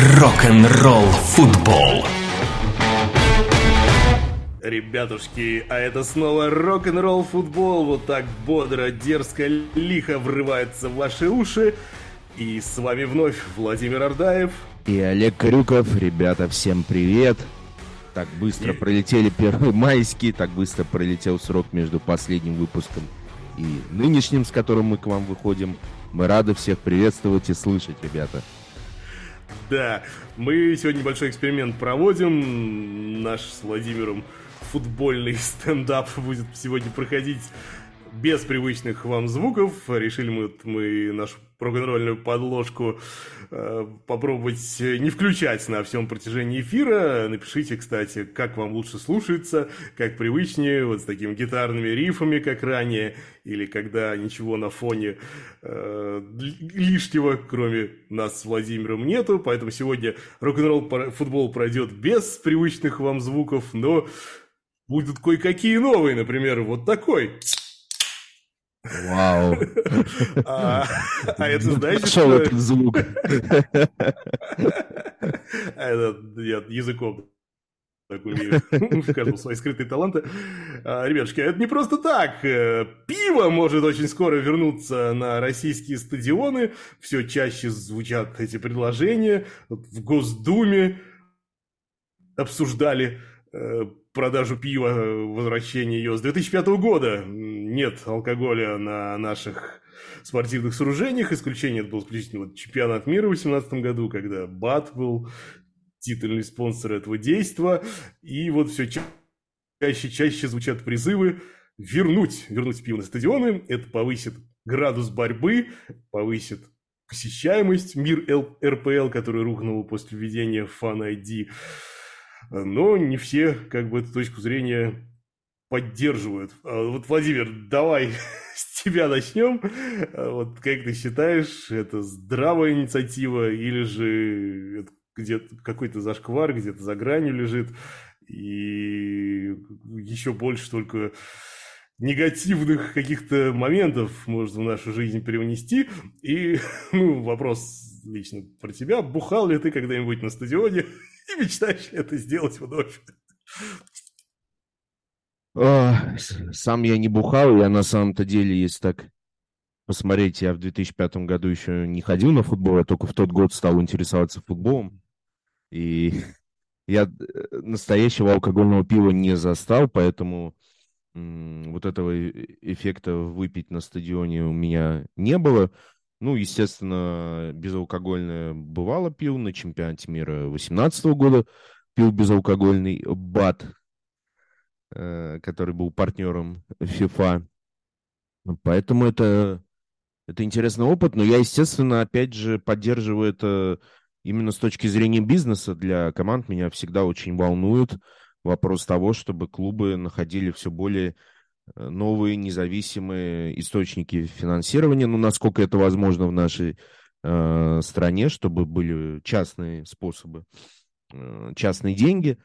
Рок-н-ролл футбол. Ребятушки, а это снова рок-н-ролл футбол. Вот так бодро, дерзко, лихо врывается в ваши уши. И с вами вновь Владимир Ардаев. И Олег Крюков. Ребята, всем привет. Так быстро И- пролетели первые майские, так быстро пролетел срок между последним выпуском и нынешним, с которым мы к вам выходим. Мы рады всех приветствовать и слышать, ребята. Да, мы сегодня небольшой эксперимент проводим. Наш с Владимиром футбольный стендап будет сегодня проходить без привычных вам звуков. Решили мы, мы нашу рок-н-ролльную подложку э, попробовать не включать на всем протяжении эфира. Напишите, кстати, как вам лучше слушается, как привычнее, вот с такими гитарными рифами, как ранее, или когда ничего на фоне э, ли- лишнего, кроме нас с Владимиром, нету. Поэтому сегодня рок-н-ролл футбол пройдет без привычных вам звуков, но будут кое-какие новые, например, вот такой. Вау. А, а это Пошел что... этот звук. А это я языком так умею. В каждом свои скрытые таланты. А, Ребятушки, это не просто так. Э, Пиво может очень скоро вернуться на российские стадионы. Все чаще звучат эти предложения. В Госдуме обсуждали э, продажу пива, э, возвращение ее с 2005 года. Нет алкоголя на наших спортивных сооружениях. Исключение это был исключительно вот чемпионат мира в 2018 году, когда БАТ был титульный спонсор этого действа. И вот все чаще чаще звучат призывы вернуть, вернуть пиво на стадионы. Это повысит градус борьбы, повысит посещаемость мир РПЛ, который рухнул после введения Fan ID. Но не все как бы эту точку зрения поддерживают. А Вот, Владимир, давай с тебя начнем. А Вот как ты считаешь, это здравая инициатива или же где-то какой-то зашквар, где-то за гранью лежит, и еще больше только негативных каких-то моментов можно в нашу жизнь привнести. И ну, вопрос лично про тебя. Бухал ли ты когда-нибудь на стадионе и мечтаешь это сделать вновь? А, Сам я не бухал, я на самом-то деле, если так посмотреть, я в 2005 году еще не ходил на футбол, я только в тот год стал интересоваться футболом. И я э, настоящего алкогольного пива не застал, поэтому вот этого э- эффекта выпить на стадионе у меня не было. Ну, естественно, безалкогольное бывало пил на чемпионате мира 2018 года, пил безалкогольный БАТ, э, который был партнером FIFA. Поэтому это, это интересный опыт, но я, естественно, опять же поддерживаю это именно с точки зрения бизнеса для команд. Меня всегда очень волнует вопрос того, чтобы клубы находили все более новые независимые источники финансирования, ну, насколько это возможно в нашей э, стране, чтобы были частные способы, э, частные деньги.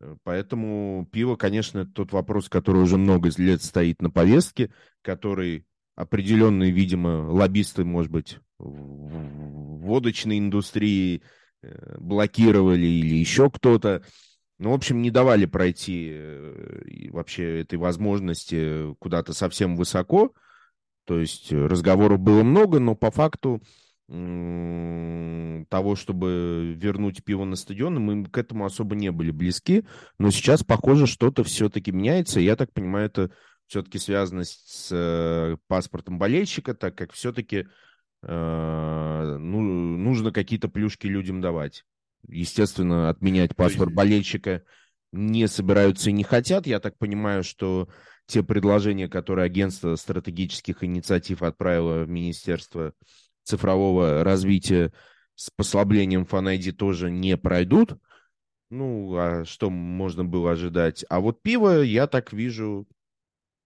Э, Поэтому пиво, конечно, тот вопрос, который уже много лет стоит на повестке, который определенные, видимо, лоббисты, может быть, в водочной индустрии э, блокировали или еще кто-то. Ну, в общем, не давали пройти э, вообще этой возможности куда-то совсем высоко. То есть э, разговоров было много, но по факту того, чтобы вернуть пиво на стадион, мы к этому особо не были близки. Но сейчас, похоже, что-то все-таки меняется. Я так понимаю, это все-таки связано с э, паспортом болельщика, так как все-таки э, ну, нужно какие-то плюшки людям давать. Естественно, отменять паспорт болельщика не собираются и не хотят. Я так понимаю, что те предложения, которые агентство стратегических инициатив отправило в Министерство цифрового развития с послаблением ID тоже не пройдут. Ну, а что можно было ожидать? А вот пиво, я так вижу,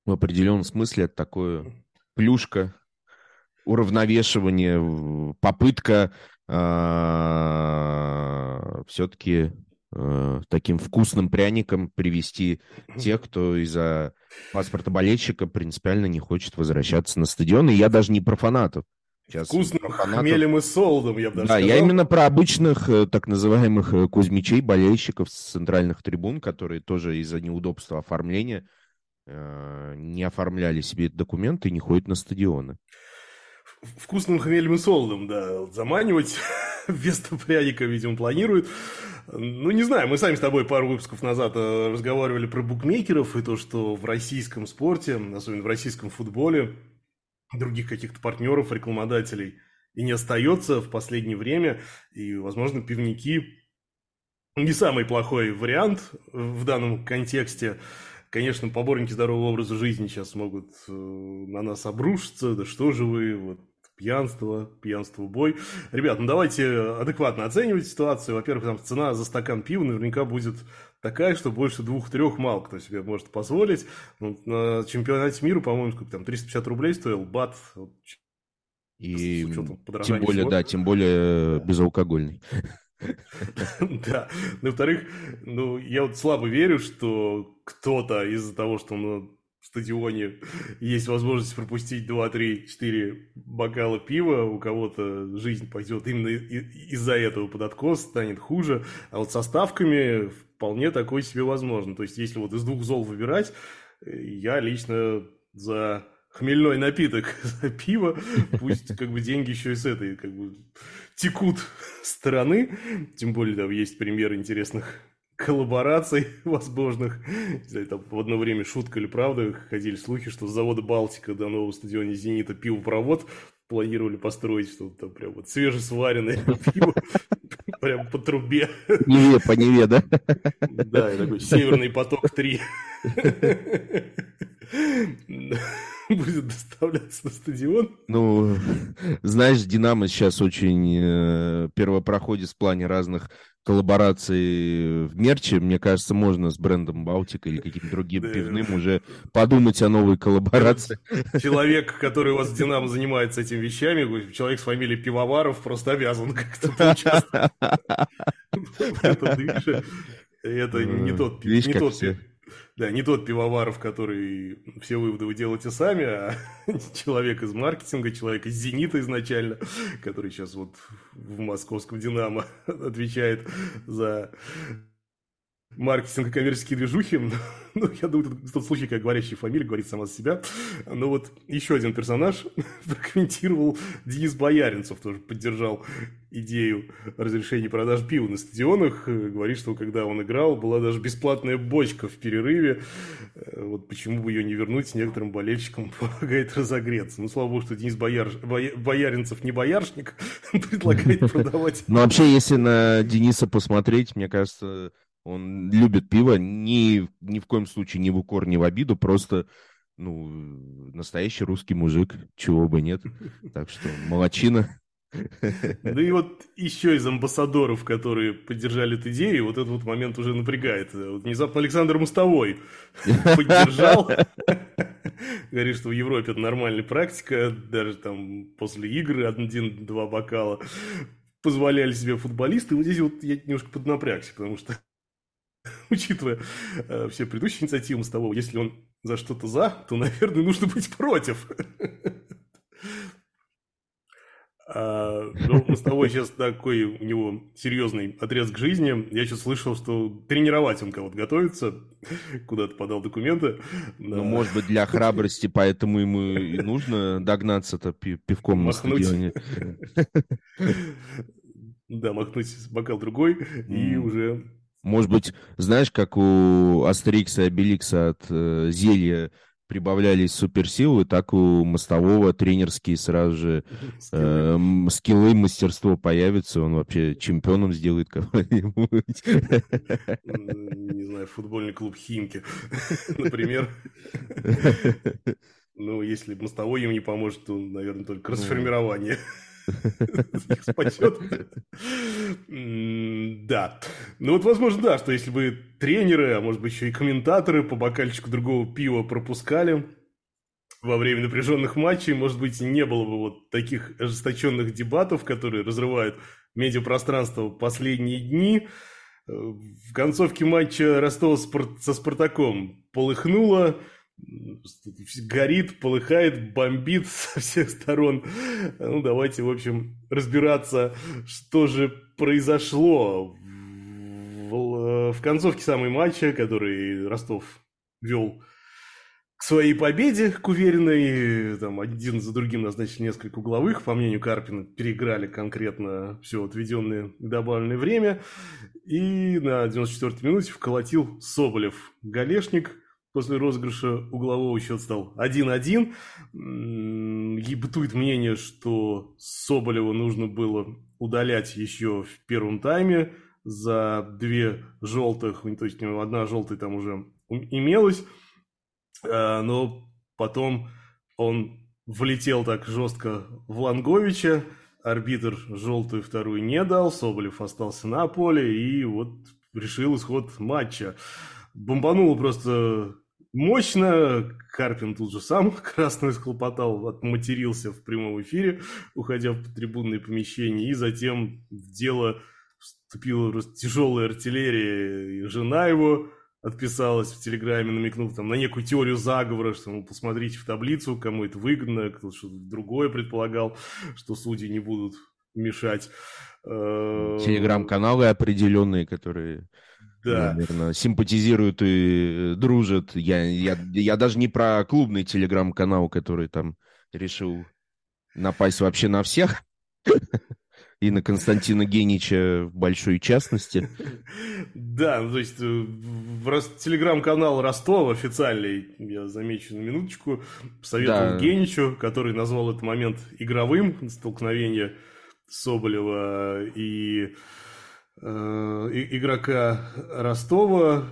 в определенном смысле это такое плюшка, уравновешивание, попытка все-таки таким вкусным пряником привести тех, кто из-за паспорта болельщика принципиально не хочет возвращаться на стадион. И я даже не про фанатов. Сейчас Вкусным хмелем и солодом, я бы даже Да, сказал. я именно про обычных э, так называемых э, кузьмичей, болельщиков с центральных трибун, которые тоже из-за неудобства оформления э, не оформляли себе документы и не ходят на стадионы. Вкусным хмелем и солодом, да, заманивать вместо пряника, видимо, планируют. Ну, не знаю, мы сами с тобой пару выпусков назад э, разговаривали про букмекеров и то, что в российском спорте, особенно в российском футболе, других каких-то партнеров, рекламодателей и не остается в последнее время. И, возможно, пивники не самый плохой вариант в данном контексте. Конечно, поборники здорового образа жизни сейчас могут э, на нас обрушиться. Да что же вы, вот пьянство, пьянство, бой. Ребят, ну давайте адекватно оценивать ситуацию. Во-первых, там цена за стакан пива наверняка будет такая, что больше двух-трех мало кто себе может позволить. Ну, на чемпионате мира, по-моему, сколько там, 350 рублей стоил бат. И тем более, всего. да, тем более безалкогольный. Да. Во-вторых, ну, я вот слабо верю, что кто-то из-за того, что на стадионе есть возможность пропустить 2, 3, 4 бокала пива, у кого-то жизнь пойдет именно из-за этого под откос, станет хуже. А вот со ставками вполне такой себе возможно. То есть, если вот из двух зол выбирать, я лично за хмельной напиток, за пиво, пусть как бы деньги еще и с этой как бы текут стороны. Тем более там есть примеры интересных коллабораций возможных. Не знаю, там в одно время шутка или правда ходили слухи, что с завода «Балтика» до нового стадиона «Зенита» пивопровод планировали построить, что там прям вот свежесваренное пиво прям по трубе. Неве, по Неве, да? Да, такой «Северный поток-3» будет доставляться на стадион. Ну, знаешь, Динамо сейчас очень э, первопроходец в плане разных коллабораций в мерче. Мне кажется, можно с брендом Балтика или каким-то другим пивным уже подумать о новой коллаборации. Человек, который у вас в Динамо занимается этими вещами, человек с фамилией Пивоваров, просто обязан как-то поучаствовать. Это не тот, не тот да, не тот пивоваров, который все выводы вы делаете сами, а человек из маркетинга, человек из «Зенита» изначально, который сейчас вот в московском «Динамо» отвечает за маркетинг и коммерческие движухи. Ну, я думаю, тут тот случай, как говорящая фамилия говорит сама за себя. Но вот еще один персонаж прокомментировал Денис Бояринцев, тоже поддержал идею разрешения продаж пива на стадионах. Говорит, что когда он играл, была даже бесплатная бочка в перерыве. Вот почему бы ее не вернуть, некоторым болельщикам помогает разогреться. Ну, слава богу, что Денис Бояр... Бояринцев не бояршник, предлагает продавать. Ну, вообще, если на Дениса посмотреть, мне кажется, он любит пиво, ни, ни в коем случае не в укор, не в обиду, просто ну, настоящий русский мужик, чего бы нет. Так что молочина. Да и вот еще из амбассадоров, которые поддержали эту идею, вот этот вот момент уже напрягает. Вот внезапно Александр Мостовой поддержал. Говорит, что в Европе это нормальная практика, даже там после игры один-два бокала позволяли себе футболисты. Вот здесь вот я немножко поднапрягся, потому что учитывая э, все предыдущие инициативы с того, если он за что-то за, то, наверное, нужно быть против. А, ну, Мостовой сейчас такой у него серьезный отрезок жизни. Я сейчас слышал, что тренировать он кого-то готовится, куда-то подал документы. Ну, может быть, для храбрости, поэтому ему и нужно догнаться-то пивком Махнуть. на стадионе. Да, махнуть бокал другой и уже может быть, знаешь, как у Астерикса и Обеликса от э, зелья прибавлялись суперсилы, так у мостового тренерские сразу же э, скиллы, мастерство появится, он вообще чемпионом сделает кого-нибудь. Не знаю, футбольный клуб Химки, например. Ну, если мостовой ему не поможет, то, наверное, только расформирование их спасет. Да. Ну вот, возможно, да, что если бы тренеры, а может быть еще и комментаторы по бокальчику другого пива пропускали во время напряженных матчей, может быть, не было бы вот таких ожесточенных дебатов, которые разрывают медиапространство последние дни. В концовке матча Ростова со Спартаком полыхнуло, горит, полыхает, бомбит со всех сторон. Ну, давайте, в общем, разбираться, что же произошло в, в концовке самой матча, который Ростов вел к своей победе, к уверенной, там один за другим назначили несколько угловых, по мнению Карпина, переиграли конкретно все отведенное и добавленное время, и на 94-й минуте вколотил Соболев голешник, после розыгрыша углового счет стал 1-1. И мнение, что Соболева нужно было удалять еще в первом тайме за две желтых, то есть одна желтая там уже имелась. А, но потом он влетел так жестко в Ланговича, арбитр желтую вторую не дал, Соболев остался на поле и вот решил исход матча. Бомбанул просто мощно, Карпин тут же сам красную схлопотал, отматерился в прямом эфире, уходя в трибунные помещения, и затем в дело вступила тяжелая артиллерия, и жена его отписалась в Телеграме, намекнув там на некую теорию заговора, что, ну, посмотрите в таблицу, кому это выгодно, кто-то что-то другое предполагал, что судьи не будут мешать. Телеграм-каналы определенные, которые, да. наверное, симпатизируют и дружат. Я, я, я даже не про клубный телеграм-канал, который там решил напасть вообще на всех и на Константина Генича в большой частности. Да, ну, то есть э, телеграм-канал Ростова официальный, я замечу на минуточку, советовал да. Геничу, который назвал этот момент игровым, столкновение Соболева и э, игрока Ростова,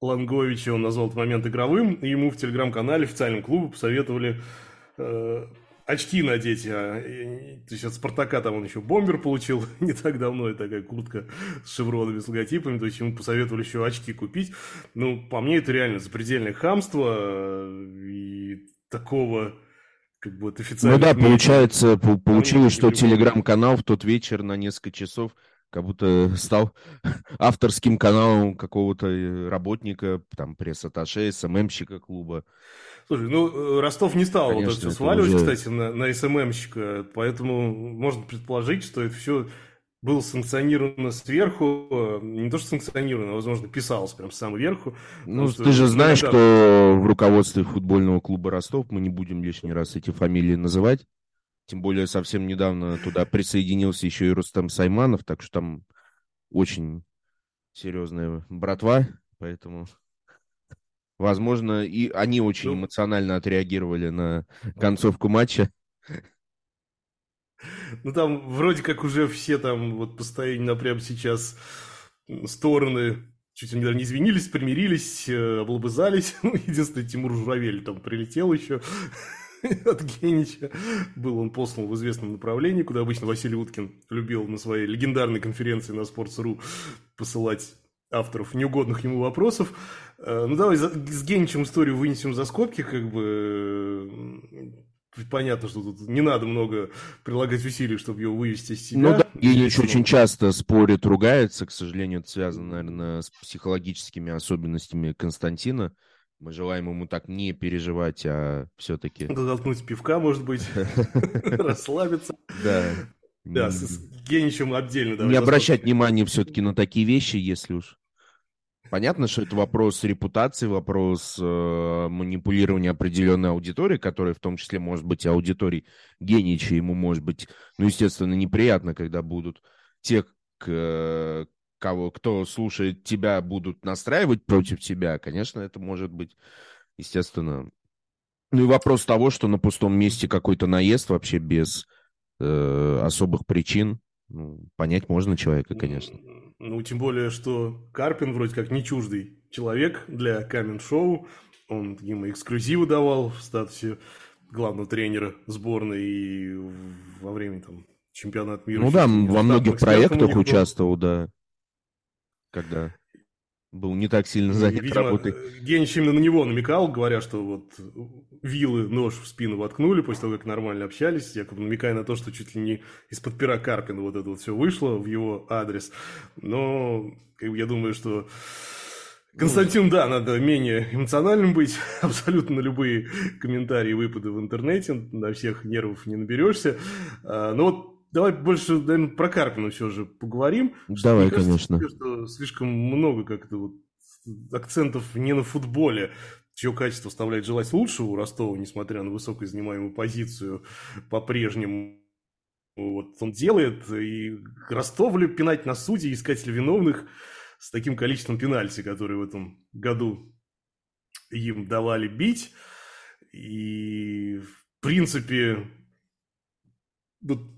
Ланговича, он назвал этот момент игровым, и ему в телеграм-канале официальном клубе посоветовали э, очки надеть. А, то есть от Спартака там он еще бомбер получил не так давно, и такая куртка с шевронами, с логотипами. То есть ему посоветовали еще очки купить. Ну, по мне, это реально запредельное хамство э, и такого как бы официально... Ну да, получается, получилось, что телеграм-канал в тот вечер на несколько часов как будто стал авторским каналом какого-то э, работника, там, пресс-атташе, СММщика клуба. Слушай, ну, э, Ростов не стал Конечно, вот это все сваливать, уже... кстати, на, на СММщика, поэтому можно предположить, что это все было санкционировано сверху, э, не то что санкционировано, а, возможно, писалось прям с самого верху. Ну, ты же знаешь, иногда... что в руководстве футбольного клуба Ростов, мы не будем лишний раз эти фамилии называть, тем более совсем недавно туда присоединился еще и Рустам Сайманов, так что там очень серьезная братва, поэтому... Возможно, и они очень ну, эмоционально отреагировали на концовку матча. Ну, там вроде как уже все там вот постоянно прямо сейчас стороны чуть ли не извинились, примирились, э, облобызались. Ну, единственное, Тимур Журавель там прилетел еще от Генича. Был он послан в известном направлении, куда обычно Василий Уткин любил на своей легендарной конференции на Sports.ru посылать авторов неугодных ему вопросов. Э, ну, давай с Геничем историю вынесем за скобки, как бы понятно, что тут не надо много прилагать усилий, чтобы его вывести из себя. Ну да, Генич очень часто спорит, ругается, к сожалению, это связано, наверное, с психологическими особенностями Константина. Мы желаем ему так не переживать, а все-таки... Дотолкнуть пивка, может быть, расслабиться. Да. Да, с Геничем отдельно. Не обращать внимания все-таки на такие вещи, если уж... Понятно, что это вопрос репутации, вопрос э, манипулирования определенной аудитории, которая в том числе может быть аудиторией Генича, ему может быть, ну, естественно, неприятно, когда будут те, к, кого, кто слушает тебя, будут настраивать против тебя, конечно, это может быть, естественно. Ну и вопрос того, что на пустом месте какой-то наезд вообще без э, особых причин, ну, понять можно человека, конечно. Ну, тем более, что Карпин вроде как не чуждый человек для камен-шоу. Он ему эксклюзивы давал в статусе главного тренера сборной и во время там чемпионата мира. Ну да, во многих проектах участвовал, да. Когда был не так сильно ну, занят Видимо, работой. Генич именно на него намекал, говоря, что вот вилы нож в спину воткнули после того, как нормально общались, якобы намекая на то, что чуть ли не из-под пера Карпина вот это вот все вышло в его адрес. Но как бы, я думаю, что Константин, да, надо менее эмоциональным быть. Абсолютно на любые комментарии, выпады в интернете, на всех нервов не наберешься. А, но вот давай больше, наверное, про Карпина все же поговорим. Давай, что, конечно. Кажется, что слишком много как-то вот акцентов не на футболе, чье качество оставляет желать лучшего у Ростова, несмотря на высокую занимаемую позицию по-прежнему. Вот он делает, и Ростовлю пинать на судей, искатель виновных с таким количеством пенальти, которые в этом году им давали бить. И, в принципе, вот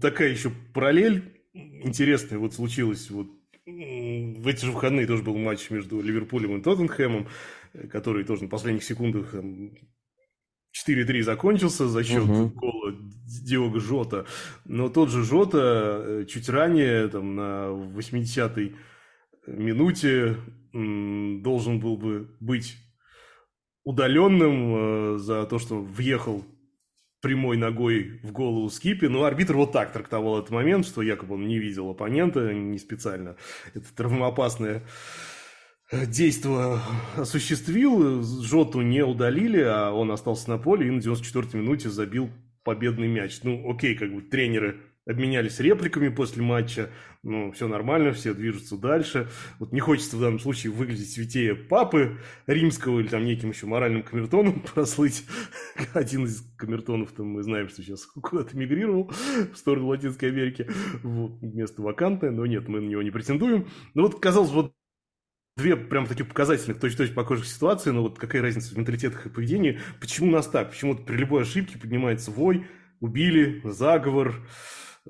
такая еще параллель интересная вот случилась вот в эти же выходные тоже был матч между Ливерпулем и Тоттенхэмом, который тоже на последних секундах 4-3 закончился за счет угу. гола Диога Жота. Но тот же Жота э, чуть ранее, там, на 80-й минуте должен был бы быть удаленным э, за то, что въехал прямой ногой в голову Скипи, но арбитр вот так трактовал этот момент, что якобы он не видел оппонента, не специально это травмоопасное действие осуществил, Жоту не удалили, а он остался на поле и на 94-й минуте забил победный мяч. Ну, окей, как бы тренеры обменялись репликами после матча, ну, все нормально, все движутся дальше. Вот не хочется в данном случае выглядеть святее папы римского или там неким еще моральным камертоном прослыть. Один из камертонов, там мы знаем, что сейчас куда-то мигрировал в сторону Латинской Америки. Вот, место вакантное, но нет, мы на него не претендуем. Но вот, казалось, вот две прям таких показательных, точно-точно похожих ситуации, но вот какая разница в менталитетах и поведении, почему у нас так, почему при любой ошибке поднимается вой, убили, заговор,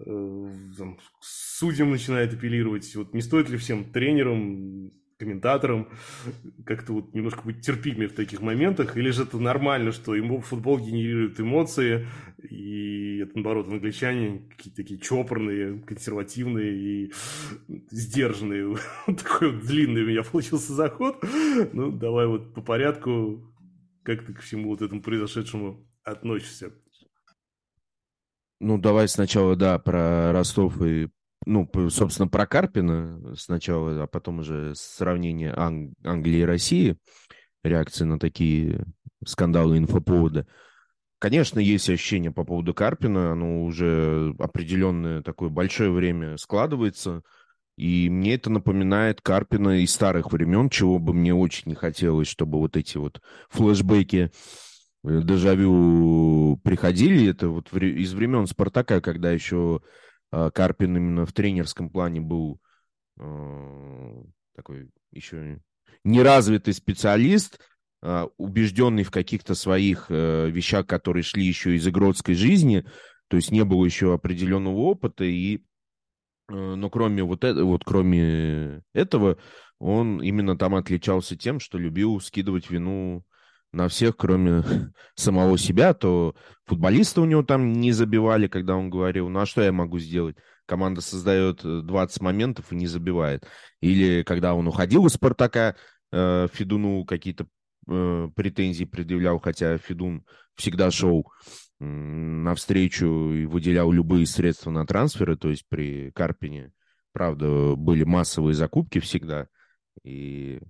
там, судьям начинает апеллировать. Вот не стоит ли всем тренерам, комментаторам как-то вот немножко быть терпимее в таких моментах, или же это нормально, что ему футбол генерирует эмоции, и это, наоборот, англичане какие-то такие чопорные, консервативные и сдержанные. Такой вот длинный у меня получился заход. Ну, давай вот по порядку, как ты ко всему вот этому произошедшему относишься? Ну, давай сначала, да, про Ростов и ну, собственно, про Карпина сначала, а потом уже сравнение Ан- Англии и России, реакции на такие скандалы инфоповоды. Конечно, есть ощущение по поводу Карпина, оно уже определенное такое большое время складывается, и мне это напоминает Карпина из старых времен, чего бы мне очень не хотелось, чтобы вот эти вот флешбеки дежавю приходили. Это вот из времен Спартака, когда еще а, Карпин именно в тренерском плане был э, такой еще неразвитый специалист, э, убежденный в каких-то своих э, вещах, которые шли еще из игротской жизни, то есть не было еще определенного опыта, и, но кроме вот, это, вот кроме этого, он именно там отличался тем, что любил скидывать вину на всех, кроме самого себя, то футболисты у него там не забивали, когда он говорил, ну а что я могу сделать? Команда создает 20 э, моментов и не забивает. Или когда он уходил из «Спартака», э, Федуну какие-то э, претензии предъявлял, хотя Федун всегда шел навстречу и выделял любые средства на трансферы, то есть при Карпине, правда, были массовые закупки всегда, и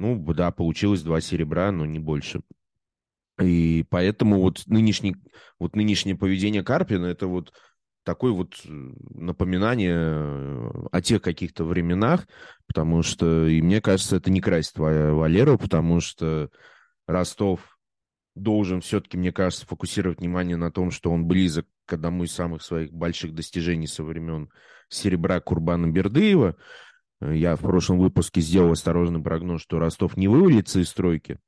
ну, да, получилось два серебра, но не больше. И поэтому вот, нынешний, вот нынешнее поведение Карпина, это вот такое вот э, напоминание э, о тех каких-то временах, потому что, и мне кажется, это не красит Валеру, потому что Ростов должен все-таки, мне кажется, фокусировать внимание на том, что он близок к одному из самых своих больших достижений со времен серебра Курбана Бердыева. Я в прошлом выпуске сделал осторожный прогноз, что Ростов не вывалится из стройки.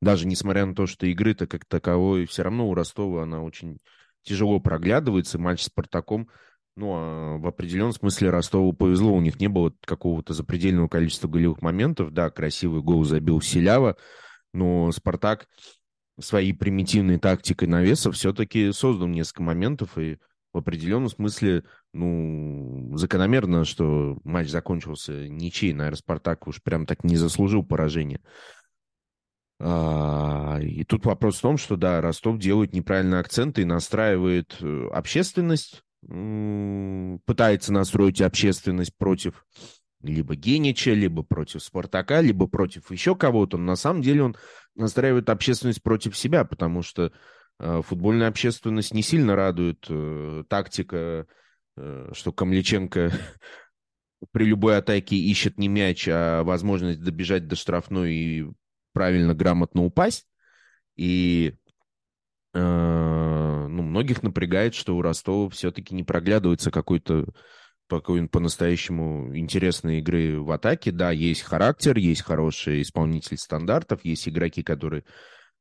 Даже несмотря на то, что игры-то как таковой, все равно у Ростова она очень тяжело проглядывается. Матч с Спартаком, ну, а в определенном смысле Ростову повезло. У них не было какого-то запредельного количества голевых моментов. Да, красивый гол забил Селява, но Спартак своей примитивной тактикой навеса все-таки создал несколько моментов, и в определенном смысле, ну, закономерно, что матч закончился ничей. Наверное, Спартак уж прям так не заслужил поражения. А, и тут вопрос в том, что, да, Ростов делает неправильные акценты и настраивает э, общественность, пытается настроить общественность против либо Генича, либо против Спартака, либо против еще кого-то. Но на самом деле он настраивает общественность против себя, потому что футбольная общественность не сильно радует э, тактика, э, что Камличенко при любой атаке ищет не мяч, а возможность добежать до штрафной и правильно, грамотно упасть. И э, ну, многих напрягает, что у Ростова все-таки не проглядывается какой-то по-настоящему интересной игры в атаке. Да, есть характер, есть хороший исполнитель стандартов, есть игроки, которые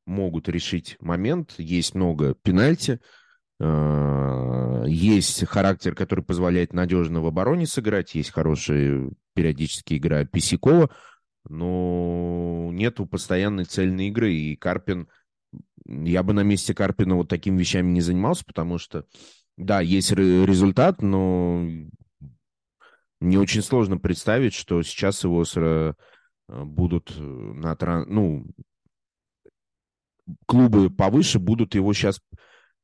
могут решить момент, есть много пенальти, э, есть характер, который позволяет надежно в обороне сыграть, есть хорошая периодически игра Писякова, но нету постоянной цельной игры, и Карпин, я бы на месте Карпина вот такими вещами не занимался, потому что, да, есть результат, но мне очень сложно представить, что сейчас его э, будут на ну, клубы повыше будут его сейчас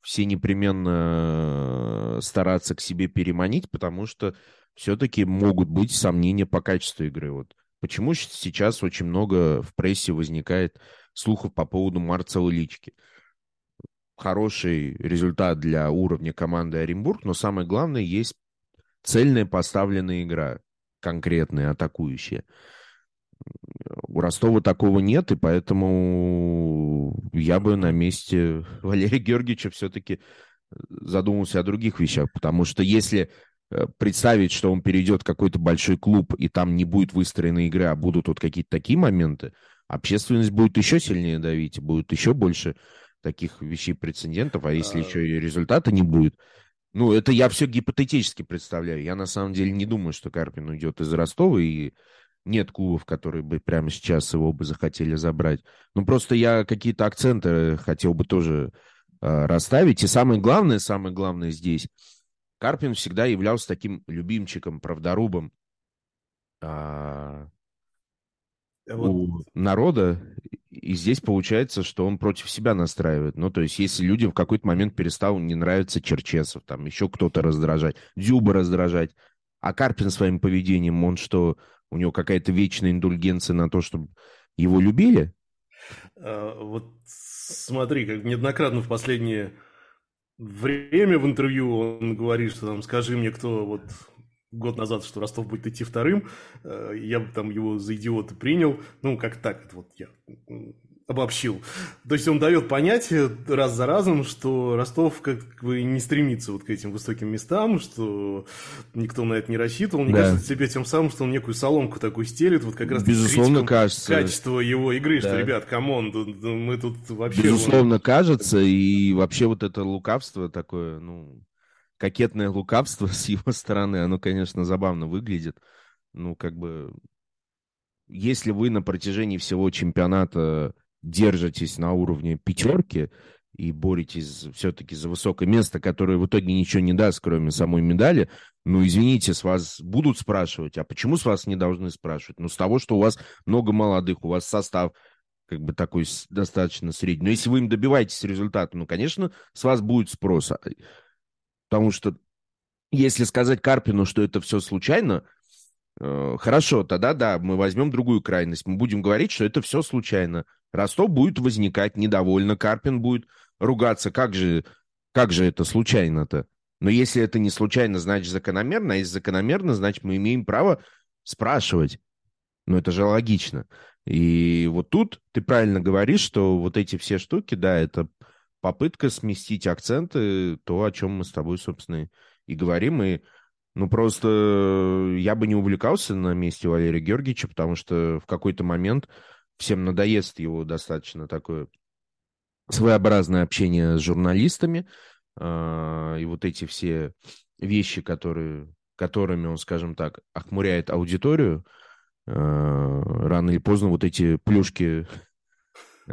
все непременно э, стараться к себе переманить, потому что все-таки могут быть сомнения по качеству игры. Вот почему сейчас очень много в прессе возникает слухов по поводу Марцела Лички. Хороший результат для уровня команды Оренбург, но самое главное, есть цельная поставленная игра, конкретная, атакующая. У Ростова такого нет, и поэтому я бы на месте Валерия Георгиевича все-таки задумался о других вещах, потому что если э, представить, что он перейдет в какой-то большой клуб, и там не будет выстроена игра, а будут вот какие-то такие моменты, общественность будет еще сильнее давить, будет еще больше таких вещей прецедентов, а если а... еще и результата не будет, ну, это я все гипотетически представляю. Я на самом деле не думаю, что Карпин уйдет из Ростова, и нет клубов, которые бы прямо сейчас его бы захотели забрать. Ну, просто я какие-то акценты хотел бы тоже э, расставить. И самое главное, самое главное здесь, Карпин всегда являлся таким любимчиком, правдорубом э, вот. у народа. И здесь получается, что он против себя настраивает. Ну, то есть, если людям в какой-то момент перестал не нравиться Черчесов, там еще кто-то раздражать, Дзюба раздражать, а Карпин своим поведением, он что, у него какая-то вечная индульгенция на то, чтобы его любили? А, вот смотри, как неоднократно в последнее время в интервью он говорит, что там, скажи мне, кто вот год назад, что Ростов будет идти вторым, э, я бы там его за идиота принял, ну, как так, вот я обобщил. То есть он дает понятие раз за разом, что Ростов как бы не стремится вот к этим высоким местам, что никто на это не рассчитывал. Мне да. кажется себе тем самым, что он некую соломку такую стелит, вот как раз Безусловно, кажется. качество его игры, да. что, ребят, come on, мы тут вообще... Безусловно, он... кажется, и вообще вот это лукавство такое, ну, кокетное лукавство с его стороны, оно, конечно, забавно выглядит. Ну, как бы, если вы на протяжении всего чемпионата держитесь на уровне пятерки и боретесь все-таки за высокое место, которое в итоге ничего не даст, кроме самой медали, ну, извините, с вас будут спрашивать, а почему с вас не должны спрашивать? Ну, с того, что у вас много молодых, у вас состав как бы такой достаточно средний. Но если вы им добиваетесь результата, ну, конечно, с вас будет спрос. Потому что если сказать Карпину, что это все случайно, хорошо, тогда да, мы возьмем другую крайность. Мы будем говорить, что это все случайно. Ростов будет возникать недовольно, Карпин будет ругаться. Как же, как же это случайно-то? Но если это не случайно, значит закономерно, а если закономерно, значит мы имеем право спрашивать. Ну, это же логично. И вот тут ты правильно говоришь, что вот эти все штуки, да, это попытка сместить акценты, то, о чем мы с тобой, собственно, и говорим. И, ну, просто я бы не увлекался на месте Валерия Георгиевича, потому что в какой-то момент всем надоест его достаточно такое своеобразное общение с журналистами, э, и вот эти все вещи, которые, которыми он, скажем так, охмуряет аудиторию, э, рано или поздно вот эти плюшки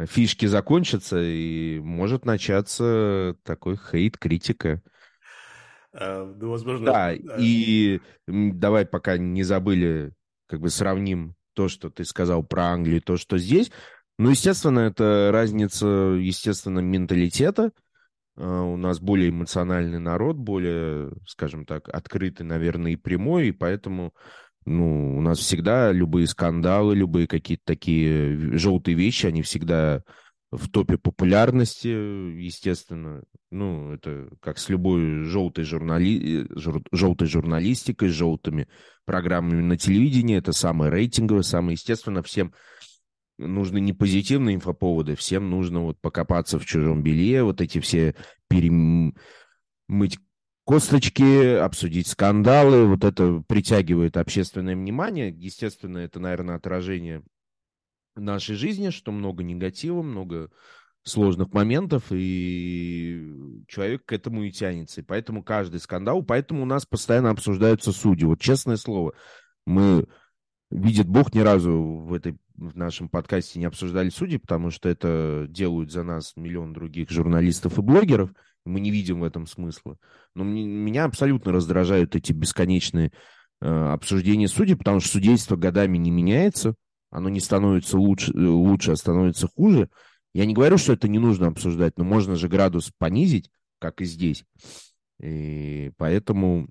фишки закончатся, и может начаться такой хейт, критика. А, ну, возможно... Да, и давай пока не забыли, как бы сравним то, что ты сказал про Англию, то, что здесь. Ну, естественно, это разница, естественно, менталитета. А, у нас более эмоциональный народ, более, скажем так, открытый, наверное, и прямой, и поэтому ну, у нас всегда любые скандалы, любые какие-то такие желтые вещи, они всегда в топе популярности, естественно. Ну, это как с любой желтой, журнали... желтой журналистикой, желтыми программами на телевидении. Это самое рейтинговое, самое естественно. Всем нужны не позитивные инфоповоды, всем нужно вот покопаться в чужом белье, вот эти все перемыть косточки, обсудить скандалы. Вот это притягивает общественное внимание. Естественно, это, наверное, отражение нашей жизни, что много негатива, много сложных моментов, и человек к этому и тянется. И поэтому каждый скандал, поэтому у нас постоянно обсуждаются судьи. Вот честное слово, мы, видит Бог, ни разу в, этой, в нашем подкасте не обсуждали судьи, потому что это делают за нас миллион других журналистов и блогеров, мы не видим в этом смысла. Но мне, меня абсолютно раздражают эти бесконечные э, обсуждения судей, потому что судейство годами не меняется, оно не становится лучше, э, лучше, а становится хуже. Я не говорю, что это не нужно обсуждать, но можно же градус понизить, как и здесь. И поэтому,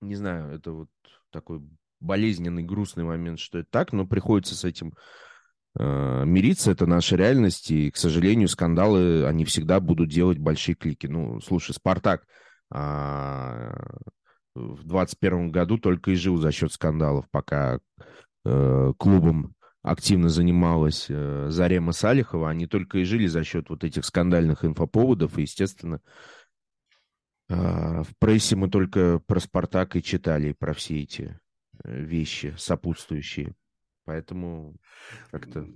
не знаю, это вот такой болезненный, грустный момент, что это так, но приходится с этим э, мириться, это наша реальность, и, к сожалению, скандалы, они всегда будут делать большие клики. Ну, слушай, «Спартак» э, в 21 году только и жил за счет скандалов, пока клубом активно занималась э, Зарема Салихова, они только и жили за счет вот этих скандальных инфоповодов, и, естественно, э, в прессе мы только про «Спартак» и читали, и про все эти э, вещи сопутствующие. Поэтому как-то...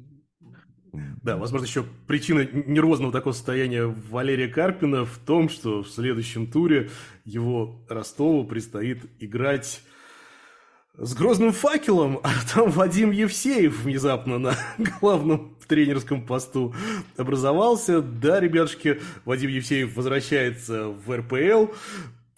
Да, возможно, еще причина нервозного такого состояния Валерия Карпина в том, что в следующем туре его Ростову предстоит играть с грозным факелом, а там Вадим Евсеев внезапно на главном тренерском посту образовался. Да, ребятушки, Вадим Евсеев возвращается в РПЛ.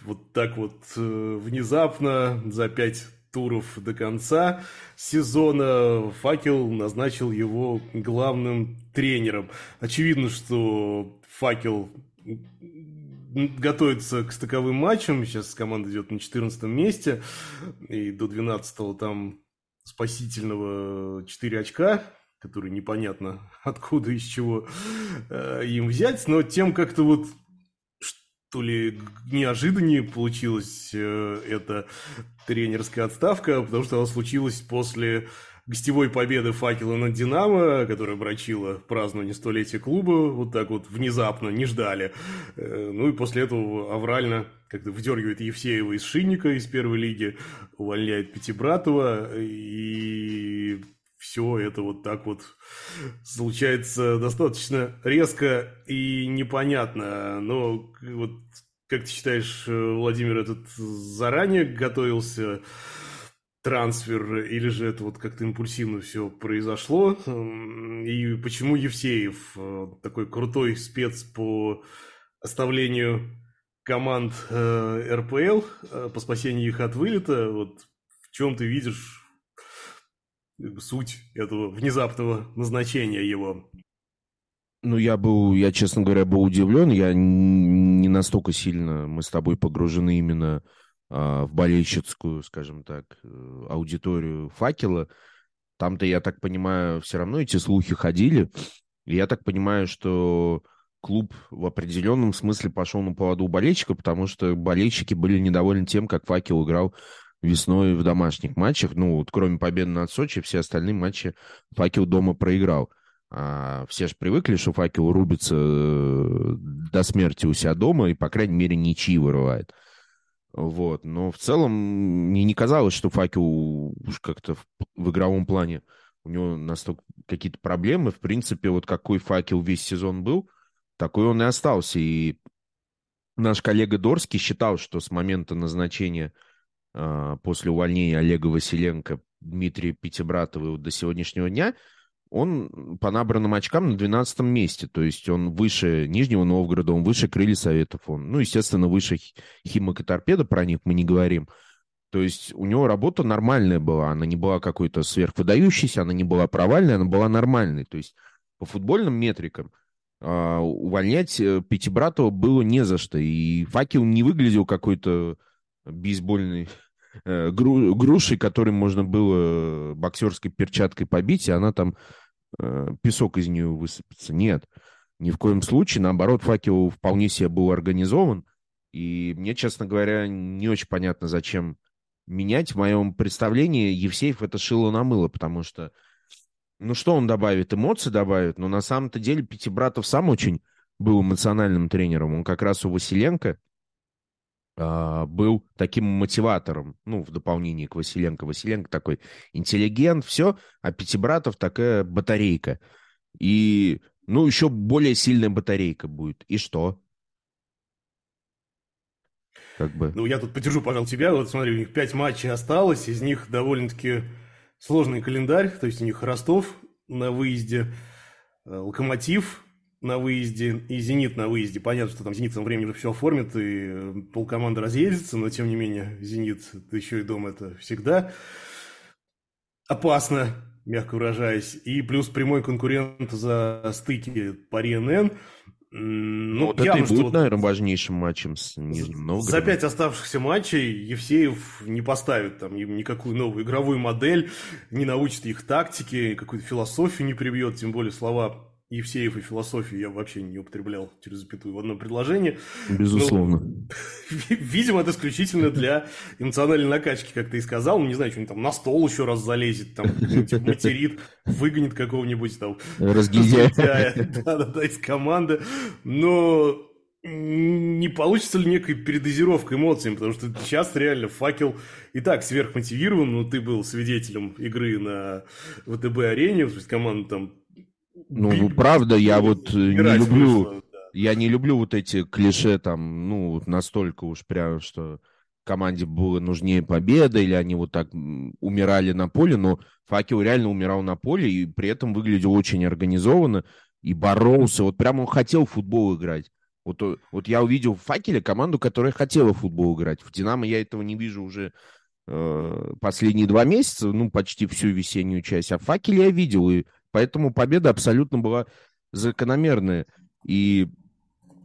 Вот так вот э, внезапно за пять туров до конца сезона Факел назначил его главным тренером. Очевидно, что Факел готовится к стыковым матчам. Сейчас команда идет на 14 месте. И до 12 там спасительного 4 очка, которые непонятно откуда, из чего э, им взять. Но тем как-то вот то ли неожиданнее получилась э, эта тренерская отставка, потому что она случилась после гостевой победы факела над Динамо, которая брачила празднование столетия клуба, вот так вот внезапно, не ждали. Э, ну и после этого аврально как-то выдергивает Евсеева из Шинника из первой лиги, увольняет Пятибратова, и все это вот так вот случается достаточно резко и непонятно. Но вот как ты считаешь, Владимир этот заранее готовился трансфер, или же это вот как-то импульсивно все произошло? И почему Евсеев э, такой крутой спец по оставлению команд э, РПЛ, э, по спасению их от вылета? Вот в чем ты видишь суть этого внезапного назначения его? Ну, я был, я, честно говоря, был удивлен. Я не настолько сильно, мы с тобой погружены именно в болельщицкую, скажем так, э, аудиторию факела. Там-то, я так понимаю, все равно эти слухи ходили. И я так понимаю, что клуб в определенном смысле пошел на поводу у болельщиков, потому что болельщики были недовольны тем, как факел играл весной в домашних матчах. Ну, вот кроме победы над Сочи, все остальные матчи факел дома проиграл. А все же привыкли, что факел рубится э, до смерти у себя дома и, по крайней мере, ничьи вырывает. Вот. Но в целом мне не казалось, что факел уж как-то в, в игровом плане у него настолько какие-то проблемы. В принципе, вот какой факел весь сезон был, такой он и остался. И наш коллега Дорский считал, что с момента назначения э, после увольнения Олега Василенко Дмитрия Пятибратова до сегодняшнего дня – он по набранным очкам на 12 месте, то есть он выше Нижнего Новгорода, он выше Крылья Советов, он, ну, естественно, выше Химок и Торпеда, про них мы не говорим. То есть у него работа нормальная была, она не была какой-то сверхвыдающейся, она не была провальной, она была нормальной. То есть по футбольным метрикам э, увольнять Пятибратова было не за что, и Факел не выглядел какой-то бейсбольный гру, грушей, которой можно было боксерской перчаткой побить, и она там э, песок из нее высыпется. Нет, ни в коем случае. Наоборот, факел вполне себе был организован. И мне, честно говоря, не очень понятно, зачем менять. В моем представлении Евсеев это шило на мыло, потому что, ну что он добавит? Эмоции добавит, но на самом-то деле Пятибратов сам очень был эмоциональным тренером. Он как раз у Василенко э, был таким мотиватором, ну, в дополнение к Василенко. Василенко такой интеллигент, все, а Пятибратов такая батарейка. И, ну, еще более сильная батарейка будет. И что? Как бы. Ну, я тут поддержу, пожалуй, тебя. Вот смотри, у них пять матчей осталось, из них довольно-таки сложный календарь. То есть у них Ростов на выезде, э, Локомотив на выезде и «Зенит» на выезде. Понятно, что там «Зенит» в времени уже все оформит, и э, полкоманды разъедется, но, тем не менее, «Зенит» да еще и дома это всегда опасно, мягко выражаясь. И плюс прямой конкурент за стыки по РНН. Ну, ну, вот явно, это и будет, что... наверное, важнейшим матчем с Нижним Новгородом. За пять оставшихся матчей Евсеев не поставит там им никакую новую игровую модель, не научит их тактике, какую-то философию не прибьет, тем более слова Евсеев и философию я вообще не употреблял через запятую в одном предложении. Безусловно. Ну, видимо, это исключительно для эмоциональной накачки, как ты и сказал. Ну, не знаю, что-нибудь там на стол еще раз залезет, там материт, выгонит какого-нибудь там... Разгильдяя. Да-да-да, из команды. Но не получится ли некая передозировка эмоциями, потому что сейчас реально факел и так сверхмотивирован, но ты был свидетелем игры на ВТБ-арене, то есть команда там ну, правда, я вот э, не люблю... Я не люблю вот эти клише там, ну, настолько уж прям, что команде было нужнее победа, или они вот так умирали на поле, но Факел реально умирал на поле и при этом выглядел очень организованно и боролся. Вот прямо он хотел в футбол играть. Вот, э, вот я увидел в Факеле команду, которая хотела в футбол играть. В Динамо я этого не вижу уже э, последние два месяца, ну, почти всю весеннюю часть. А в Факеле я видел, и Поэтому победа абсолютно была закономерная. И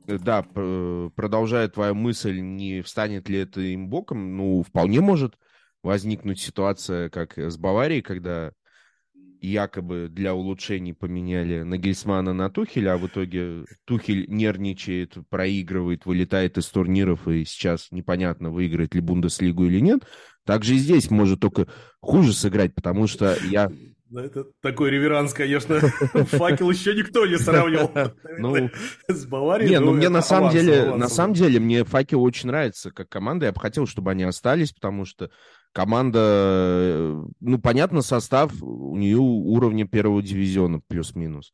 э, да, продолжая твою мысль, не встанет ли это им боком, ну, вполне может возникнуть ситуация, как с Баварией, когда якобы для улучшений поменяли Нагельсмана на Тухеля, а в итоге Тухель нервничает, проигрывает, вылетает из турниров, и сейчас непонятно, выиграет ли Бундеслигу или нет. Также и здесь может только хуже сыграть, потому что я это такой реверанс, конечно. Факел еще никто не сравнил ну, с Баварией. Не, ну, ну мне на самом деле, на самом деле, мне Факел очень нравится как команда. Я бы хотел, чтобы они остались, потому что команда, э, ну, понятно, состав у нее уровня первого дивизиона плюс-минус.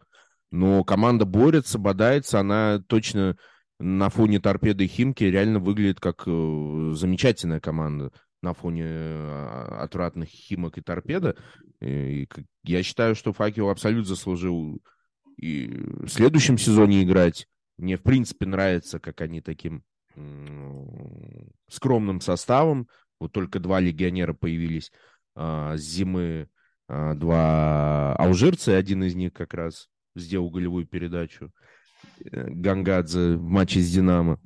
Но команда борется, бодается, она точно на фоне торпеды Химки реально выглядит как э, замечательная команда на фоне а, отвратных Химок и Торпеда. И я считаю, что Факел абсолютно заслужил и в следующем сезоне играть. Мне, в принципе, нравится, как они таким скромным составом. Вот только два легионера появились а, с зимы. А, два алжирца, один из них как раз сделал голевую передачу. Э, Гангадзе в матче с «Динамо».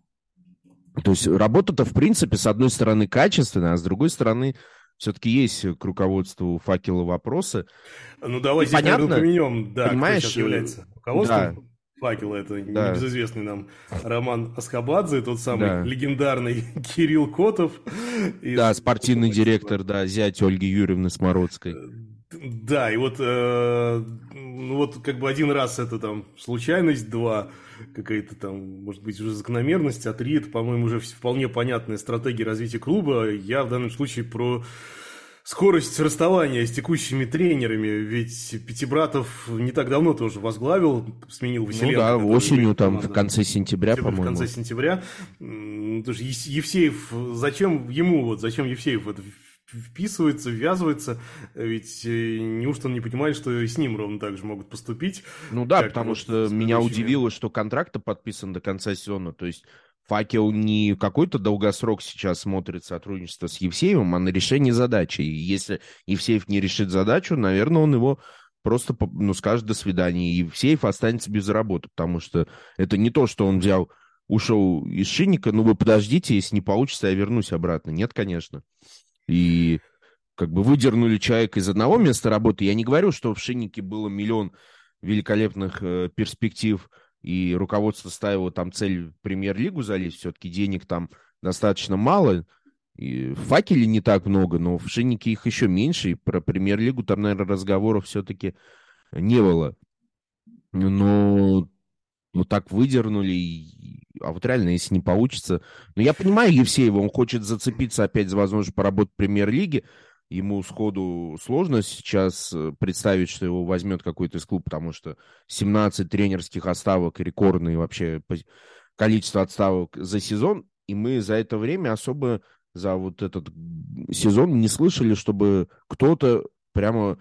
То есть работа-то, в принципе, с одной стороны качественная, а с другой стороны все-таки есть к руководству факела вопросы. Ну, давай здесь, Понятно, наверное, да, понимаешь, кто сейчас является руководством. Да. Факела это да. небезызвестный нам Роман Аскабадзе, тот самый да. легендарный Кирилл Котов. Да, спортивный директор, да, зять Ольги Юрьевны Смородской. Да, и вот, э, ну вот как бы один раз это там случайность, два какая-то там, может быть, уже закономерность, а три это, по-моему, уже вполне понятная стратегия развития клуба. Я в данном случае про скорость расставания с текущими тренерами, ведь Пятибратов не так давно тоже возглавил, сменил Василенко. Ну да, осенью, там, в конце сентября, по-моему. В конце сентября. Тоже Евсеев, зачем ему, вот, зачем Евсеев это вписывается, ввязывается, ведь э, неужто он не понимает, что и с ним ровно так же могут поступить? Ну да, потому вот что меня удивило, что контракт подписан до конца сезона, то есть Факел не какой-то долгосрок сейчас смотрит сотрудничество с Евсеевым, а на решение задачи. И если Евсеев не решит задачу, наверное, он его просто ну, скажет «до свидания». И Евсеев останется без работы, потому что это не то, что он взял, ушел из Шинника, ну вы подождите, если не получится, я вернусь обратно. Нет, конечно. И как бы выдернули человека из одного места работы. Я не говорю, что в Шиннике было миллион великолепных э, перспектив, и руководство ставило там цель в премьер-лигу залезть, все-таки денег там достаточно мало, и в факеле не так много, но в Шиннике их еще меньше, и про премьер-лигу там, наверное, разговоров все-таки не было. Но вот так выдернули, а вот реально, если не получится... Но я понимаю Евсеева, он хочет зацепиться опять за возможность поработать в премьер-лиге, ему сходу сложно сейчас э, представить, что его возьмет какой-то из клуб, потому что 17 тренерских отставок, рекордное вообще количество отставок за сезон, и мы за это время особо за вот этот сезон не слышали, чтобы кто-то прямо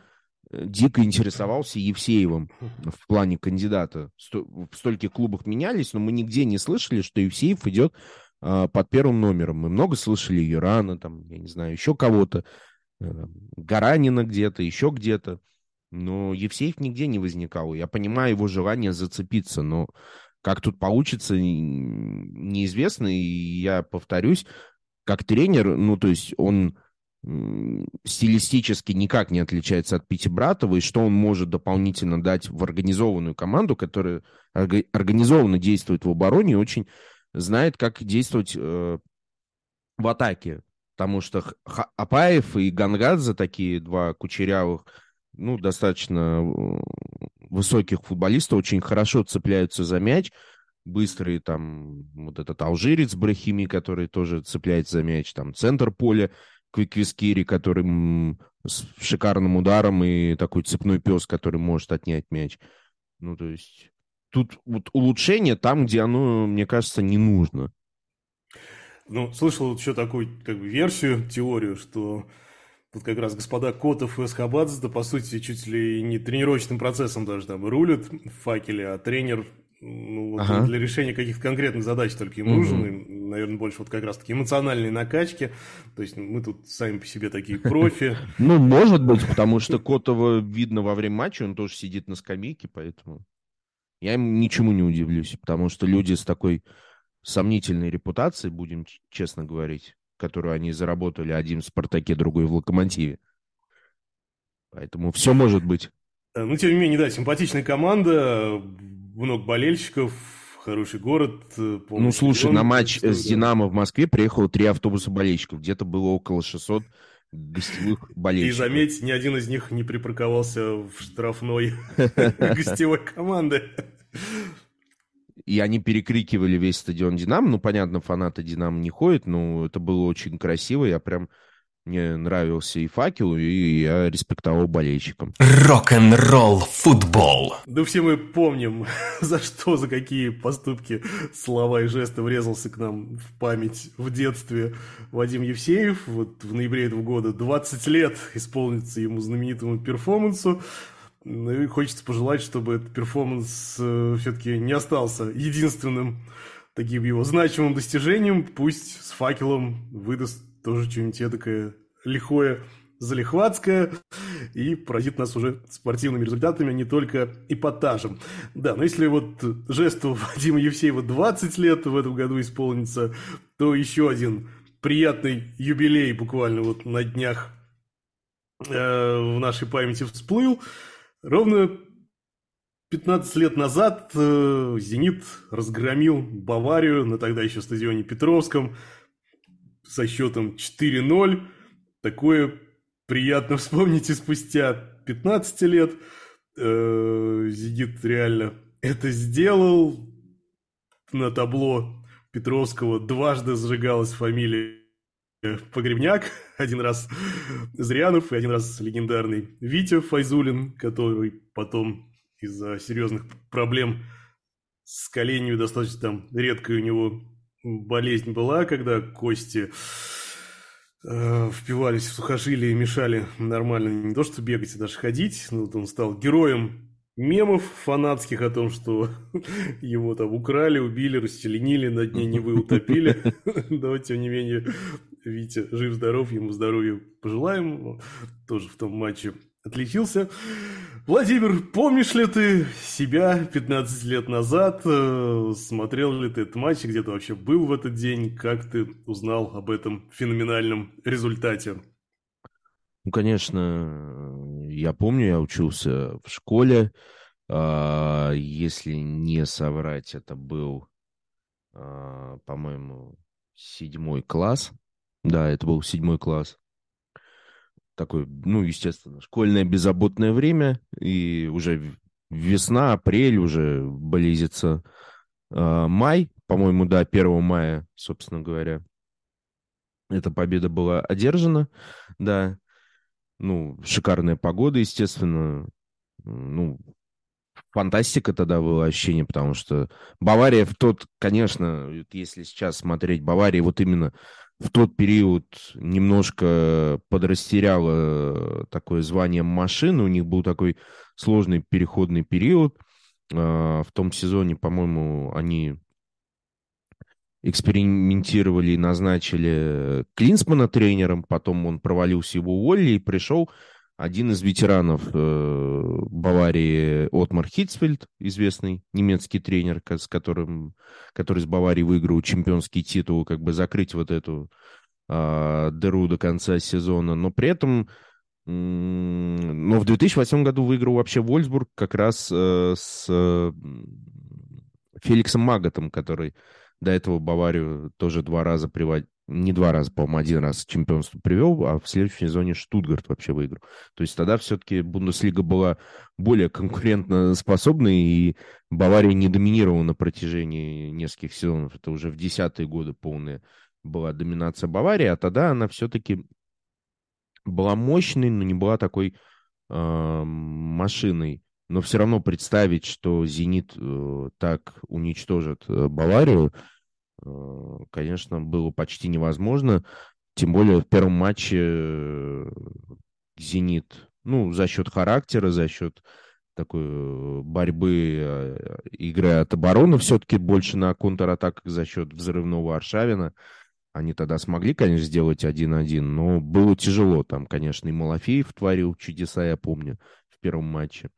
дико интересовался Евсеевым в плане кандидата. В стольких клубах менялись, но мы нигде не слышали, что Евсеев идет а, под первым номером. Мы много слышали Юрана, там, я не знаю, еще кого-то, э, Гаранина где-то, еще где-то. Но Евсеев нигде не возникал. Я понимаю его желание зацепиться, но как тут получится, неизвестно. И я повторюсь, как тренер, ну, то есть он стилистически никак не отличается от Пити Братова, и что он может дополнительно дать в организованную команду, которая организованно действует в обороне и очень знает, как действовать э, в атаке. Потому что Апаев и Гангадзе, такие два кучерявых, ну, достаточно высоких футболиста, очень хорошо цепляются за мяч, быстрые, там, вот этот алжирец Брахими, который тоже цепляется за мяч, там, центр поля, Квиквискири, который с шикарным ударом, и такой цепной пес, который может отнять мяч. Ну, то есть тут вот улучшение там, где оно, мне кажется, не нужно. Ну, слышал вот еще такую как бы, версию, теорию, что тут как раз господа Котов и Эсхабадзе, да, по сути, чуть ли не тренировочным процессом даже там рулят в факеле, а тренер ну, вот ага. для решения каких-то конкретных задач только им угу. нужен, наверное, больше вот как раз-таки эмоциональные накачки. То есть мы тут сами по себе такие профи. Ну, может быть, потому что Котова видно во время матча, он тоже сидит на скамейке, поэтому я им ничему не удивлюсь, потому что люди с такой сомнительной репутацией, будем честно говорить, которую они заработали один в «Спартаке», другой в «Локомотиве». Поэтому все может быть. Э, ну, тем не менее, да, симпатичная команда, много болельщиков, хороший город. Э, ну, слушай, на матч с «Динамо» в Москве приехало три автобуса болельщиков. Где-то было около 600 гостевых болельщиков. И заметь, ни один из них не припарковался в штрафной гостевой команды. И они перекрикивали весь стадион «Динамо». Ну, понятно, фанаты «Динамо» не ходят, но это было очень красиво. Я прям мне нравился и факел, и я респектовал болельщикам. Рок-н-ролл футбол. Да все мы помним, за что, за какие поступки, слова и жесты врезался к нам в память в детстве Вадим Евсеев. Вот в ноябре этого года 20 лет исполнится ему знаменитому перформансу. Ну и хочется пожелать, чтобы этот перформанс э, все-таки не остался единственным таким его значимым достижением. Пусть с факелом выдаст тоже что-нибудь такое лихое, залихватское, и поразит нас уже спортивными результатами, а не только эпатажем. Да, но если вот жесту Вадима Евсеева 20 лет в этом году исполнится, то еще один приятный юбилей буквально вот на днях э, в нашей памяти всплыл. Ровно 15 лет назад э, «Зенит» разгромил Баварию на тогда еще стадионе Петровском – со счетом 4-0. Такое приятно вспомнить и спустя 15 лет. Э, Зигит реально это сделал. На табло Петровского дважды сжигалась фамилия Погребняк. Один раз Зрянов и один раз легендарный Витя Файзулин, который потом из-за серьезных проблем с коленью достаточно там редкой у него болезнь была, когда кости э, впивались в сухожилие и мешали нормально не то что бегать, а даже ходить. Ну, вот он стал героем мемов фанатских о том, что его там украли, убили, расчленили, на дне Невы утопили. Но, тем не менее, Витя жив-здоров, ему здоровья пожелаем. Тоже в том матче отличился. Владимир, помнишь ли ты себя 15 лет назад? Э, смотрел ли ты этот матч? Где ты вообще был в этот день? Как ты узнал об этом феноменальном результате? Ну, конечно, я помню, я учился в школе. А, если не соврать, это был, а, по-моему, седьмой класс. Да, это был седьмой класс. Такой, ну, естественно, школьное беззаботное время. И уже весна, апрель уже близится. А, май, по-моему, да, 1 мая, собственно говоря. Эта победа была одержана, да. Ну, шикарная погода, естественно. Ну, фантастика тогда было ощущение, потому что Бавария в тот, конечно, если сейчас смотреть, Бавария вот именно в тот период немножко подрастеряла такое звание машины. У них был такой сложный переходный период. А, в том сезоне, по-моему, они экспериментировали и назначили Клинсмана тренером, потом он провалился, его уволили, и пришел один из ветеранов э, Баварии Отмар Хитцфельд, известный немецкий тренер, с которым, который с Баварией выиграл чемпионский титул, как бы закрыть вот эту э, дыру до конца сезона. Но при этом но в 2008 году выиграл вообще Вольсбург как раз э, с э, Феликсом Маготом, который до этого Баварию тоже два раза приводил, не два раза, по-моему, один раз чемпионство привел, а в следующем сезоне Штутгарт вообще выиграл. То есть тогда все-таки Бундеслига была более конкурентно способной, и Бавария не доминировала на протяжении нескольких сезонов. Это уже в десятые годы полная была доминация Баварии, а тогда она все-таки была мощной, но не была такой э, машиной. Но все равно представить, что «Зенит» э, так уничтожит э, Баварию, конечно, было почти невозможно. Тем более в первом матче э, «Зенит», ну, за счет характера, за счет такой э, борьбы э, игры от обороны все-таки больше на контратаках за счет взрывного Аршавина – они тогда смогли, конечно, сделать 1-1, но было тяжело. Там, конечно, и Малафеев творил чудеса, я помню, в первом матче.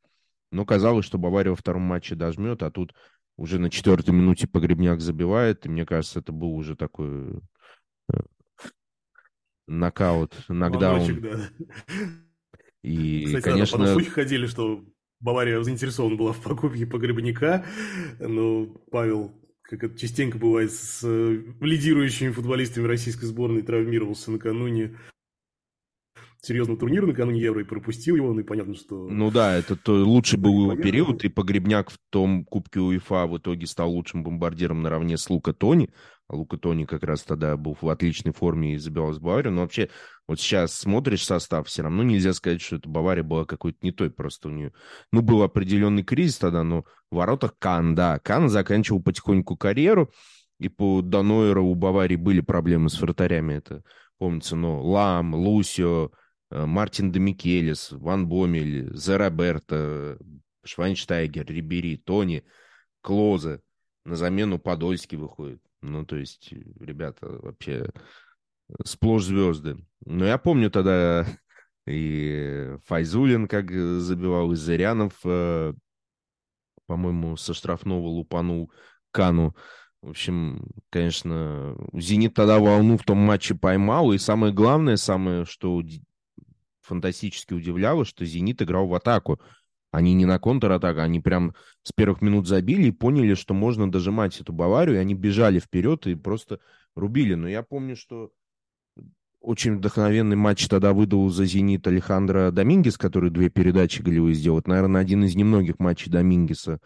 Но казалось, что Бавария во втором матче дожмет, а тут уже на четвертой минуте Погребняк забивает. И мне кажется, это был уже такой э, нокаут, нокдаун. да. И, Кстати, конечно... Да, слухи ходили, что Бавария заинтересована была в покупке Погребняка, но Павел как это частенько бывает с э, лидирующими футболистами российской сборной, травмировался накануне серьезного турнира накануне Евро и пропустил его, ну и понятно, что... Ну да, это то, лучший был его период, и Погребняк в том Кубке УЕФА в итоге стал лучшим бомбардиром наравне с Лука Тони, а Лука Тони как раз тогда был в отличной форме и забивал с Баварию, но вообще вот сейчас смотришь состав, все равно нельзя сказать, что это Бавария была какой-то не той, просто у нее, ну, был определенный кризис тогда, но в воротах Кан, да, Кан заканчивал потихоньку карьеру, и по Данойеру у Баварии были проблемы с вратарями, это помнится, но Лам, Лусио, Мартин Демикелес, Ван Бомель, Зераберта, Швайнштайгер, Рибери, Тони, Клозе. На замену Подольский выходит. Ну, то есть, ребята вообще сплошь звезды. Но я помню тогда и Файзулин как забивал, и Зырянов, э, по-моему, со штрафного лупанул Кану. В общем, конечно, «Зенит» тогда волну в том матче поймал. И самое главное, самое, что фантастически удивляло, что «Зенит» играл в атаку. Они не на контратаку, они прям с первых минут забили и поняли, что можно дожимать эту Баварию, и они бежали вперед и просто рубили. Но я помню, что очень вдохновенный матч тогда выдал за «Зенит» Алехандро Домингес, который две передачи голевые сделал. Это, наверное, один из немногих матчей Домингеса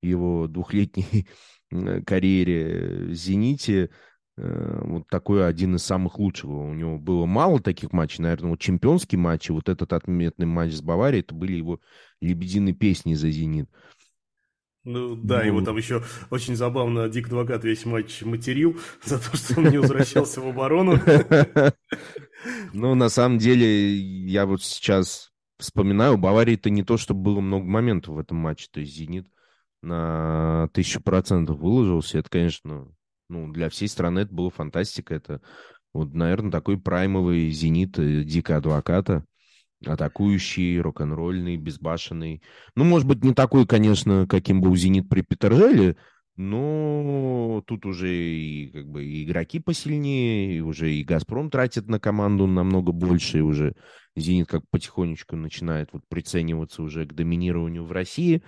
его двухлетней карьере в «Зените». Э, вот такой один из самых лучших. У него было мало таких матчей, наверное, вот чемпионский матч, и вот этот отметный матч с Баварией, это были его лебединые песни за «Зенит». Ну да, ну... его там еще очень забавно Дик Адвокат весь матч материл за то, что он не возвращался в оборону. Ну, на самом деле, я вот сейчас вспоминаю, у Баварии-то не то, чтобы было много моментов в этом матче, то есть «Зенит» на тысячу процентов выложился. Это, конечно, ну, для всей страны это была фантастика. Это, вот, наверное, такой праймовый зенит э, Дика Адвоката. Атакующий, рок-н-ролльный, безбашенный. Ну, может быть, не такой, конечно, каким был «Зенит» при Петержеле, Но тут уже и как бы и игроки посильнее, и уже и «Газпром» тратит на команду намного больше, и уже «Зенит» как потихонечку начинает вот прицениваться уже к доминированию в России.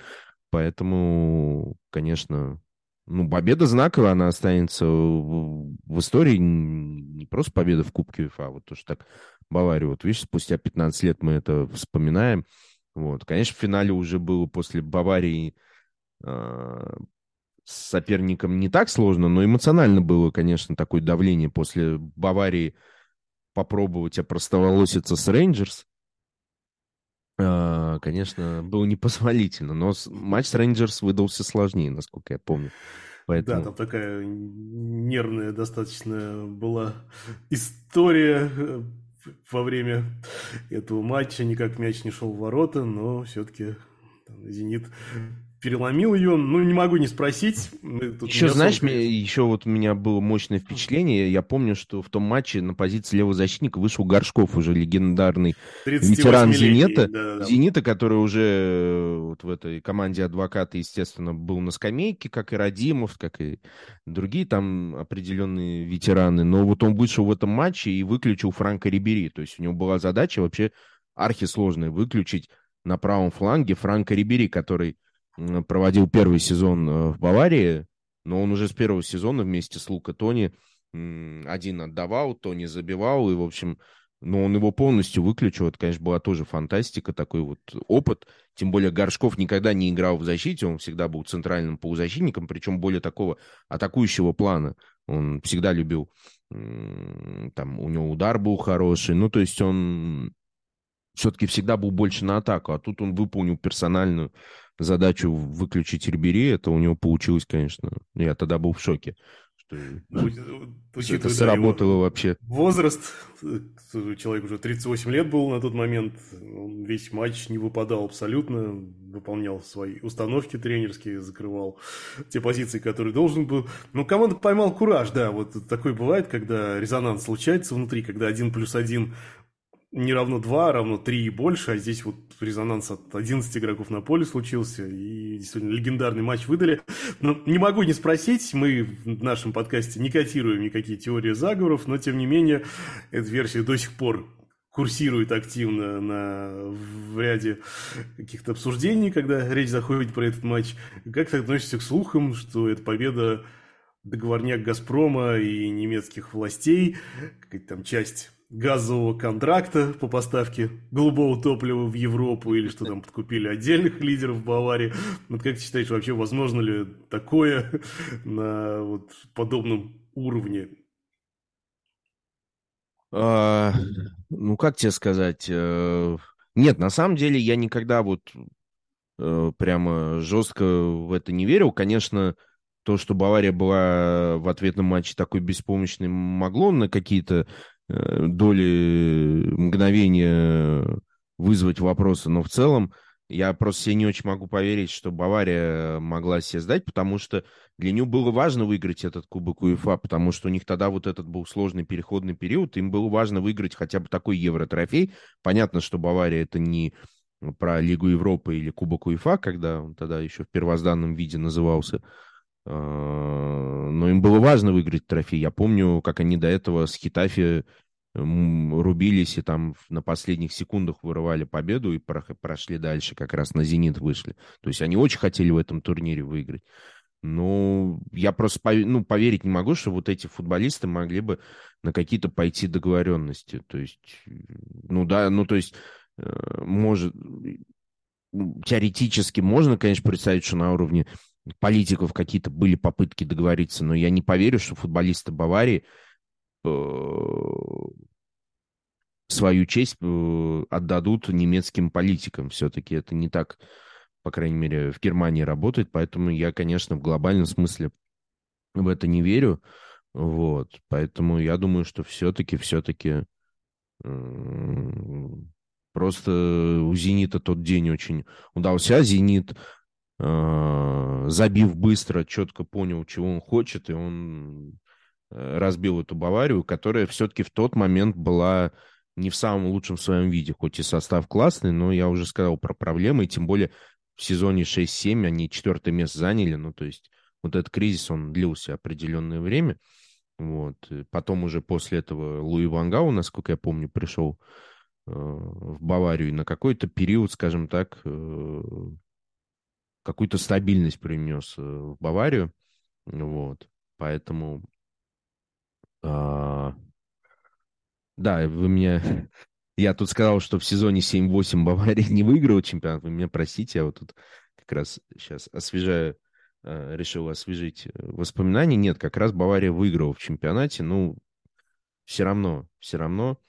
Поэтому, конечно, ну, победа знаковая, она останется в, истории. Не просто победа в Кубке УЕФА, а вот то, что так Бавария, вот видишь, спустя 15 лет мы это вспоминаем. Вот, конечно, в финале уже было после Баварии э, с соперником не так сложно, но эмоционально было, конечно, такое давление после Баварии попробовать опростоволоситься с Рейнджерс. А, конечно, было непозволительно, но матч с Рейнджерс выдался сложнее, насколько я помню. Поэтому... Да, там такая нервная достаточно была история э, во время этого матча. Никак мяч не шел в ворота, но все-таки «Зенит» переломил ее. Ну, не могу не спросить. еще, знаешь, мне, еще вот у меня было мощное впечатление. Я помню, что в том матче на позиции левого защитника вышел Горшков, уже легендарный ветеран «Зенита». Да, да, да. «Зенита», который уже э, вот в этой команде адвоката, естественно, был на скамейке, как и Радимов, как и другие там определенные ветераны. Но вот он вышел в этом матче и выключил Франка Рибери. То есть у него была задача вообще архисложная выключить на правом фланге Франка Рибери, который проводил первый сезон э, в Баварии, но он уже с первого сезона вместе с Лука Тони один отдавал, Тони забивал, и, в общем, но он его полностью выключил. Это, конечно, была тоже фантастика, такой вот опыт. Тем более Горшков никогда не играл в защите, он всегда был центральным полузащитником, причем более такого атакующего плана. Он всегда любил, там, у него удар был хороший. Ну, то есть он все-таки всегда был больше на атаку, а тут он выполнил персональную задачу выключить Рибери, это у него получилось, конечно. Я тогда был в шоке. Что, ну, это сработало вообще. Возраст, человек уже 38 лет был на тот момент, он весь матч не выпадал абсолютно, выполнял свои установки тренерские, закрывал те позиции, которые должен был. Но команда поймал кураж, да, вот такой бывает, когда резонанс случается внутри, когда один плюс один не равно 2, а равно 3 и больше, а здесь вот резонанс от 11 игроков на поле случился, и действительно легендарный матч выдали. Но не могу не спросить, мы в нашем подкасте не котируем никакие теории заговоров, но тем не менее эта версия до сих пор курсирует активно на, в ряде каких-то обсуждений, когда речь заходит про этот матч. Как ты относишься к слухам, что это победа договорняк «Газпрома» и немецких властей, какая-то там часть газового контракта по поставке голубого топлива в Европу или что там подкупили отдельных лидеров Баварии. Вот как ты считаешь, вообще возможно ли такое на вот подобном уровне? А, ну, как тебе сказать? Э, нет, на самом деле я никогда вот э, прямо жестко в это не верил. Конечно, то, что Бавария была в ответном матче такой беспомощной, могло на какие-то доли мгновения вызвать вопросы, но в целом я просто себе не очень могу поверить, что Бавария могла себе сдать, потому что для нее было важно выиграть этот Кубок УЕФА, потому что у них тогда вот этот был сложный переходный период, им было важно выиграть хотя бы такой Евротрофей. Понятно, что Бавария это не про Лигу Европы или Кубок УЕФА, когда он тогда еще в первозданном виде назывался, но им было важно выиграть трофей. Я помню, как они до этого с Хитафи рубились и там на последних секундах вырывали победу и прошли дальше, как раз на «Зенит» вышли. То есть они очень хотели в этом турнире выиграть. Но я просто ну, поверить не могу, что вот эти футболисты могли бы на какие-то пойти договоренности. То есть, ну да, ну то есть, э, может, теоретически можно, конечно, представить, что на уровне политиков какие-то были попытки договориться, но я не поверю, что футболисты Баварии э, свою честь э, отдадут немецким политикам. Все-таки это не так, по крайней мере, в Германии работает, поэтому я, конечно, в глобальном смысле в это не верю. Вот, поэтому я думаю, что все-таки, все-таки просто у «Зенита» тот день очень удался. «Зенит» Э, забив быстро, четко понял, чего он хочет, и он э, разбил эту Баварию, которая все-таки в тот момент была не в самом лучшем своем виде, хоть и состав классный, но я уже сказал про проблемы, и тем более в сезоне 6-7 они четвертое место заняли, ну, то есть вот этот кризис, он длился определенное время. Вот. Потом уже после этого Луи Вангау, насколько я помню, пришел э, в Баварию и на какой-то период, скажем так, э, какую-то стабильность принес э, в Баварию. Вот. Поэтому... Э, да, вы меня... Я тут сказал, что в сезоне 7-8 Бавария не выиграла чемпионат. Вы меня простите, я вот тут как раз сейчас освежаю Э, решил освежить э, воспоминания. Нет, как раз Бавария выиграла в чемпионате. Ну, все равно, все равно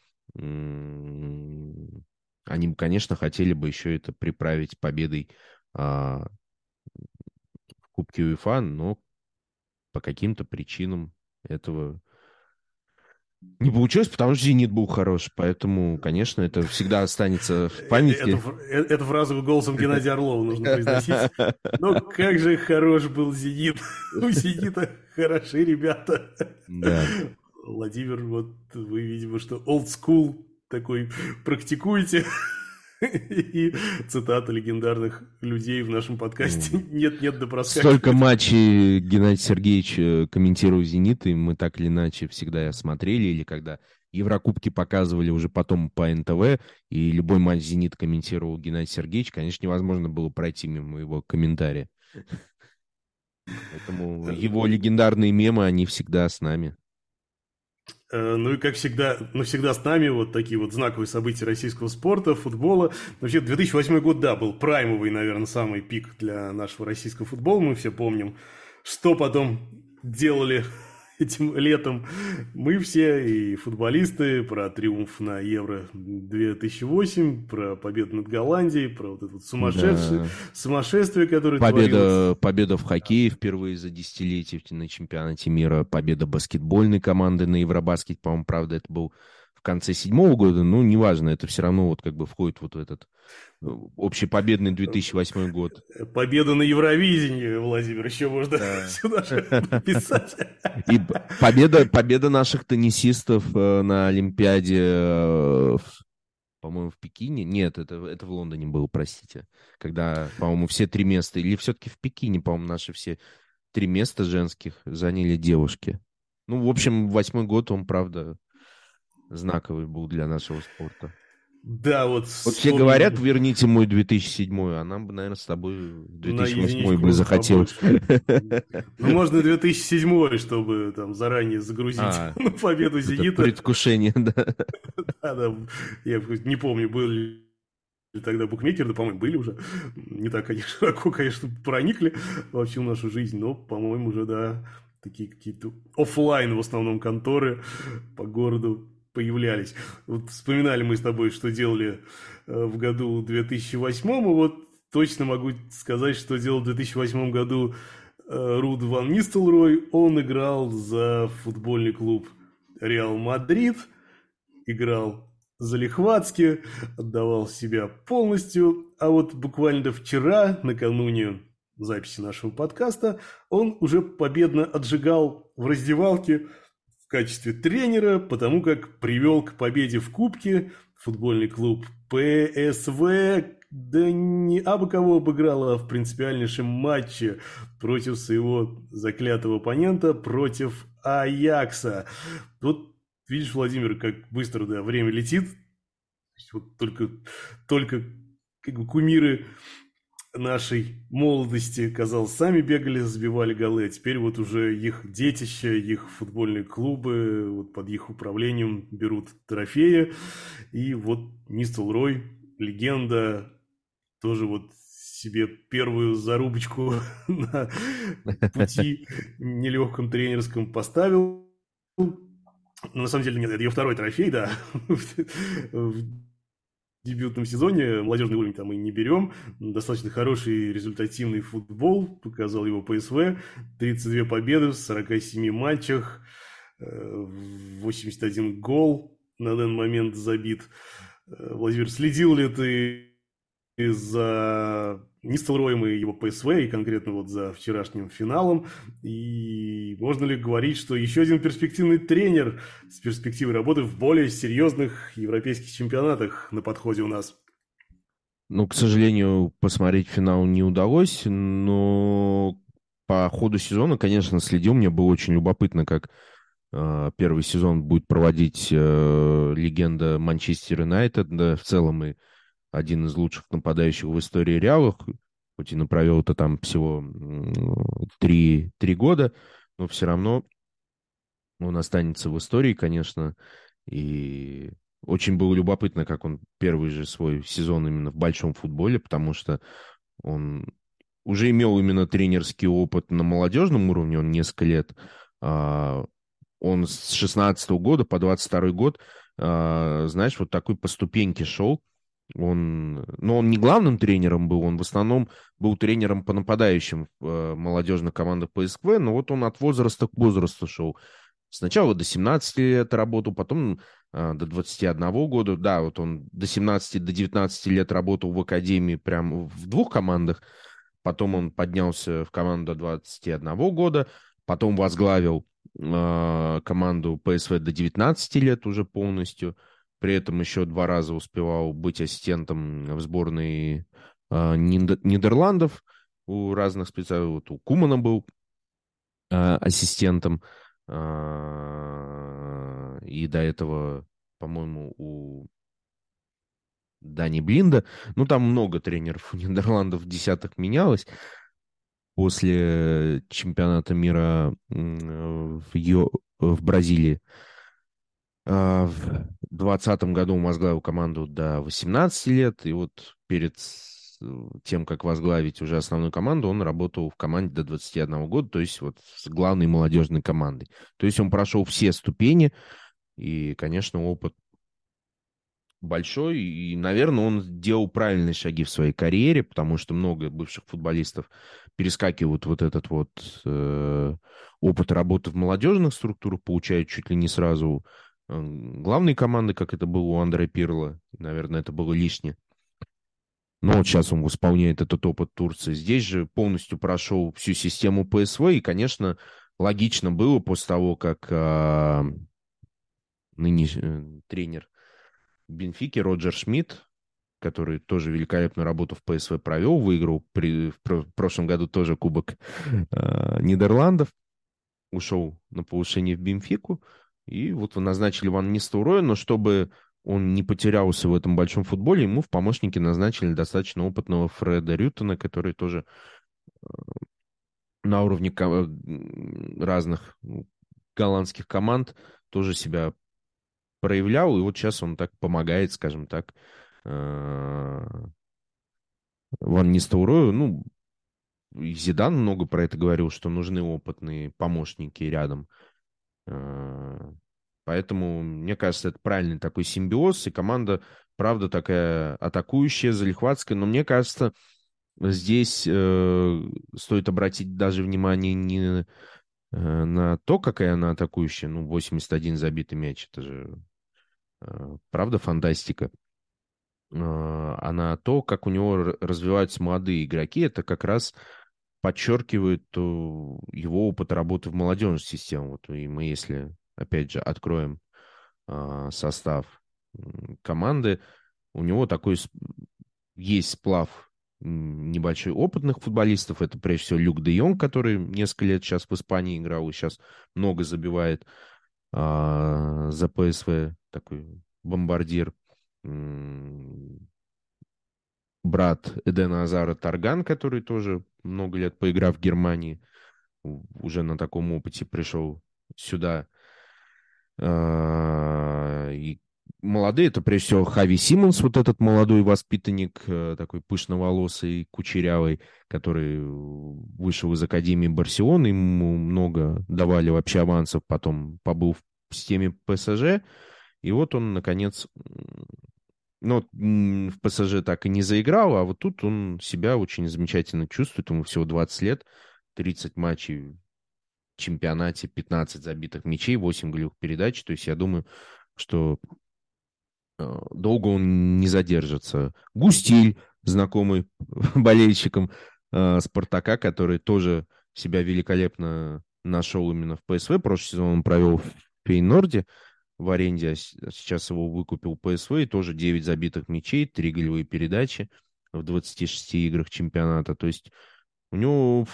они, конечно, хотели бы еще это приправить победой а, Кубке УЕФА, но по каким-то причинам этого не получилось, потому что «Зенит» был хорош, поэтому, конечно, это всегда останется в памяти. Эту, эту фразу голосом Геннадия Орлова нужно произносить. Но как же хорош был «Зенит». У «Зенита» хороши ребята. Да. Владимир, вот вы, видимо, что old school такой практикуете. И цитаты легендарных людей в нашем подкасте нет-нет да проскакивает. Столько матчей Геннадий Сергеевич э, комментировал «Зенит», и мы так или иначе всегда смотрели, или когда Еврокубки показывали уже потом по НТВ, и любой матч «Зенит» комментировал Геннадий Сергеевич, конечно, невозможно было пройти мимо его комментария. Поэтому его легендарные мемы, они всегда с нами. Э, ну и, как всегда, навсегда с нами вот такие вот знаковые события российского спорта, футбола. Вообще, 2008 год, да, был праймовый, наверное, самый пик для нашего российского футбола. Мы все помним, что потом делали этим летом мы все и футболисты про триумф на Евро 2008, про победу над Голландией, про вот это вот сумасшедшее, да. сумасшествие, которое победа, творилось. Победа в хоккее впервые за десятилетие на чемпионате мира, победа баскетбольной команды на Евробаскет, по-моему, правда, это был в конце седьмого года, ну, неважно, это все равно вот как бы входит вот в этот общепобедный 2008 год. Победа на Евровидении, Владимир, еще можно да. сюда же писать. И победа, победа наших теннисистов э, на Олимпиаде, э, по-моему, в Пекине. Нет, это, это в Лондоне было, простите. Когда, по-моему, все три места, или все-таки в Пекине, по-моему, наши все три места женских заняли девушки. Ну, в общем, восьмой год, он, правда, знаковый был для нашего спорта. Да, вот... Вот все говорят, верните мой 2007, а нам бы, наверное, с тобой 2008 бы захотелось. Ну, можно 2007, чтобы там заранее загрузить а, победу «Зенита». Предвкушение, да. Да, да. Я не помню, были тогда букмекеры, да, по-моему, были уже. Не так, конечно, широко, конечно, проникли во всю нашу жизнь, но, по-моему, уже, да, такие какие-то офлайн в основном конторы по городу появлялись. Вот вспоминали мы с тобой, что делали э, в году 2008, и вот точно могу сказать, что делал в 2008 году э, Руд Ван Нистелрой. Он играл за футбольный клуб Реал Мадрид, играл залихватски, отдавал себя полностью. А вот буквально вчера, накануне записи нашего подкаста, он уже победно отжигал в раздевалке в качестве тренера, потому как привел к победе в Кубке футбольный клуб ПСВ, да не абы кого обыграл, а в принципиальнейшем матче против своего заклятого оппонента, против Аякса. Вот видишь, Владимир, как быстро да, время летит. Вот только, только как бы кумиры нашей молодости, казалось, сами бегали, забивали голы, а теперь вот уже их детища, их футбольные клубы вот под их управлением берут трофеи. И вот Нистел Рой, легенда, тоже вот себе первую зарубочку на пути нелегком тренерском поставил. Но на самом деле нет, это ее второй трофей, да, дебютном сезоне молодежный уровень там и не берем. Достаточно хороший результативный футбол, показал его ПСВ. 32 победы в 47 матчах, 81 э, гол на данный момент забит. Э, Владимир, следил ли ты за Нистелроем и его ПСВ, и конкретно вот за вчерашним финалом. И можно ли говорить, что еще один перспективный тренер с перспективой работы в более серьезных европейских чемпионатах на подходе у нас? Ну, к сожалению, посмотреть финал не удалось, но по ходу сезона, конечно, следил. Мне было очень любопытно, как э, первый сезон будет проводить э, легенда Манчестер Юнайтед. Да, в целом и один из лучших нападающих в истории Реала. Хоть и направил это там всего три, три года, но все равно он останется в истории, конечно. И очень было любопытно, как он первый же свой сезон именно в большом футболе, потому что он уже имел именно тренерский опыт на молодежном уровне, он несколько лет. А, он с 16 года по 22 год, а, знаешь, вот такой по ступеньке шел. Он, но он не главным тренером был, он в основном был тренером по нападающим э, молодежных командах ПСКВ, но вот он от возраста к возрасту шел. Сначала до 17 лет работал, потом э, до 21 года. Да, вот он до 17, до 19 лет работал в академии прям в двух командах. Потом он поднялся в команду до 21 года. Потом возглавил э, команду ПСВ до 19 лет уже полностью. При этом еще два раза успевал быть ассистентом в сборной э, Нидерландов у разных специалистов. Вот у Кумана был э, ассистентом. Э, и до этого, по-моему, у Дани Блинда. Ну, там много тренеров у Нидерландов десяток менялось. После чемпионата мира в, Йо... в Бразилии в 2020 году возглавил команду до 18 лет, и вот перед тем, как возглавить уже основную команду, он работал в команде до 21 года, то есть вот с главной молодежной командой. То есть он прошел все ступени, и, конечно, опыт большой, и, наверное, он делал правильные шаги в своей карьере, потому что много бывших футболистов перескакивают вот этот вот э, опыт работы в молодежных структурах, получают чуть ли не сразу главной команды, как это было у Андрея Пирла. Наверное, это было лишнее. Но вот сейчас он исполняет этот опыт Турции. Здесь же полностью прошел всю систему ПСВ. И, конечно, логично было после того, как а, нынешний э, тренер Бенфики Роджер Шмидт, который тоже великолепную работу в ПСВ провел, выиграл при, в прошлом году тоже Кубок э, Нидерландов, ушел на повышение в Бенфику. И вот вы назначили Ван Нистелрooя, но чтобы он не потерялся в этом большом футболе, ему в помощники назначили достаточно опытного Фреда Рютона, который тоже э, на уровне разных ну, голландских команд тоже себя проявлял, и вот сейчас он так помогает, скажем так, э, Ван Нистелрою. Ну, Зидан много про это говорил, что нужны опытные помощники рядом. Э, поэтому, мне кажется, это правильный такой симбиоз, и команда, правда, такая атакующая, залихватская, но мне кажется, здесь э, стоит обратить даже внимание не э, на то, какая она атакующая, ну, 81 забитый мяч, это же, э, правда, фантастика, э, а на то, как у него развиваются молодые игроки, это как раз подчеркивает э, его опыт работы в молодежной системе. Вот, и мы, если, опять же, откроем э, состав команды, у него такой есть сплав небольшой опытных футболистов. Это, прежде всего, Люк де Йонг, который несколько лет сейчас в Испании играл и сейчас много забивает а, за ПСВ, такой бомбардир брат Эдена Азара Тарган, который тоже много лет поиграв в Германии, уже на таком опыте пришел сюда. А, и молодые, это прежде всего Хави Симмонс, вот этот молодой воспитанник, э, такой пышноволосый, кучерявый, который вышел из Академии Барселоны, ему много давали вообще авансов, потом побыл в системе ПСЖ, и вот он, наконец, но в ПСЖ так и не заиграл, а вот тут он себя очень замечательно чувствует. Ему всего 20 лет, 30 матчей в чемпионате, 15 забитых мячей, 8 голевых передач. То есть я думаю, что э, долго он не задержится. Густиль, знакомый болельщикам э, Спартака, который тоже себя великолепно нашел именно в ПСВ. Прошлый сезон он провел в Фейнорде в аренде, а сейчас его выкупил ПСВ, и тоже 9 забитых мячей, 3 голевые передачи в 26 играх чемпионата. То есть У него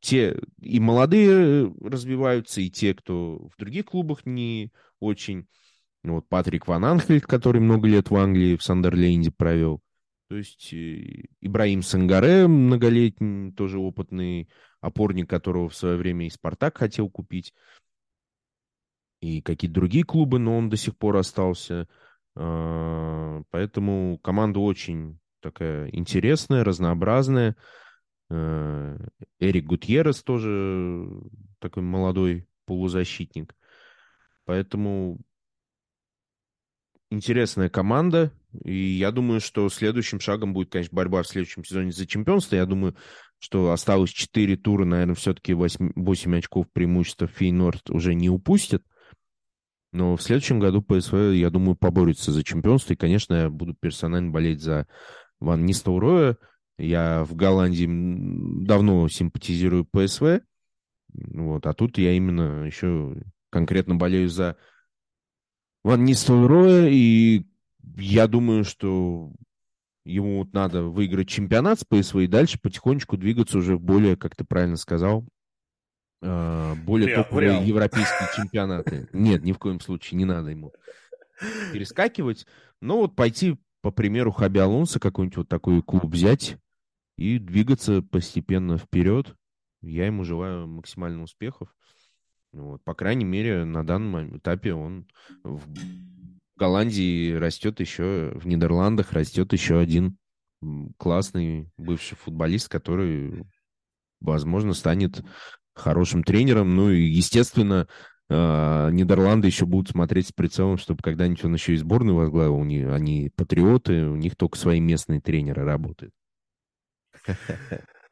те и молодые развиваются, и те, кто в других клубах не очень. Вот Патрик Ван Анхельд, который много лет в Англии, в Сандерленде провел. То есть э, Ибраим Сангаре, многолетний, тоже опытный опорник, которого в свое время и Спартак хотел купить, и какие-то другие клубы, но он до сих пор остался. А, поэтому команда очень такая интересная, разнообразная. Э, Эрик Гутьеррес тоже такой молодой полузащитник. Поэтому интересная команда. И я думаю, что следующим шагом будет, конечно, борьба в следующем сезоне за чемпионство. Я думаю, что осталось 4 тура, наверное, все-таки 8, 8 очков преимущества Фейнорд уже не упустят. Но в следующем году ПСВ, я думаю, поборется за чемпионство. И, конечно, я буду персонально болеть за Ван Нистелроя. Я в Голландии давно симпатизирую ПСВ. Вот, а тут я именно еще конкретно болею за Ван Нистелроя. И я думаю, что ему вот надо выиграть чемпионат с ПСВ и дальше потихонечку двигаться уже более, как ты правильно сказал, более Реал, топовые Реал. европейские чемпионаты. Нет, ни в коем случае не надо ему перескакивать. Но вот пойти по примеру Хаби Алонса какой-нибудь вот такой клуб взять и двигаться постепенно вперед. Я ему желаю максимальных успехов. Вот, по крайней мере, на данном этапе он в Голландии растет еще, в Нидерландах растет еще один классный бывший футболист, который, возможно, станет хорошим тренером. Ну и, естественно, э, Нидерланды еще будут смотреть с прицелом, чтобы когда-нибудь он еще и сборную возглавил. Они, они патриоты, у них только свои местные тренеры работают.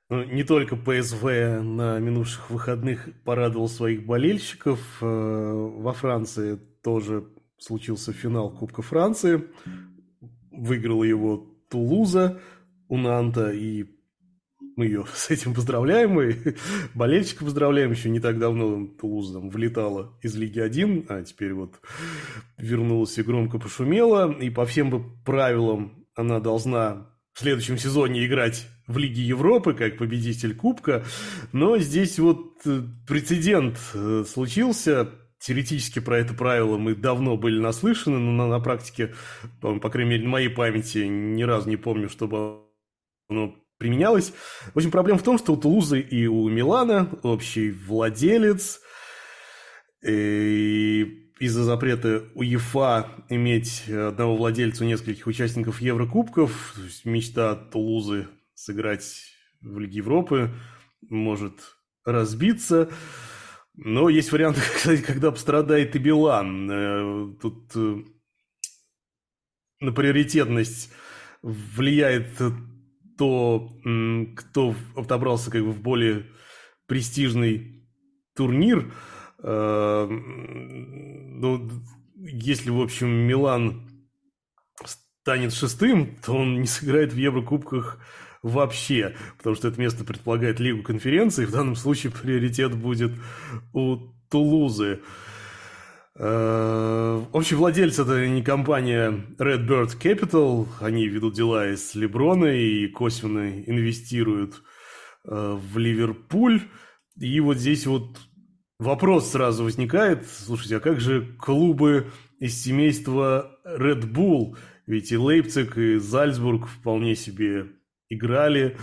Ну, не только ПСВ на минувших выходных порадовал своих болельщиков. Э, во Франции тоже случился финал Кубка Франции. Выиграла его Тулуза у Нанта, и мы ее с этим поздравляем, и болельщика поздравляем. Еще не так давно Тулуза там влетала из Лиги 1, а теперь вот вернулась и громко пошумела. И по всем правилам она должна в следующем сезоне играть в Лиге Европы как победитель Кубка. Но здесь вот э, прецедент э, случился. Теоретически про это правило мы давно были наслышаны, но на, на практике, по, по крайней мере, на моей памяти ни разу не помню, чтобы оно применялось. В общем, проблема в том, что у Тулузы и у Милана общий владелец, и из-за запрета УЕФА иметь одного владельца у нескольких участников Еврокубков, то есть мечта Тулузы сыграть в Лиге Европы может разбиться. Но есть варианты, кстати, когда пострадает и Билан. Э, тут э, на приоритетность влияет то, кто отобрался как бы в более престижный турнир. Э, ну, если, в общем, Милан станет шестым, то он не сыграет в Еврокубках вообще, потому что это место предполагает Лигу конференции, в данном случае приоритет будет у Тулузы. Э, общий владелец это не компания Redbird Capital, они ведут дела из Леброна и косвенно инвестируют э, в Ливерпуль. И вот здесь вот вопрос сразу возникает, слушайте, а как же клубы из семейства Red Bull? Ведь и Лейпциг, и Зальцбург вполне себе играли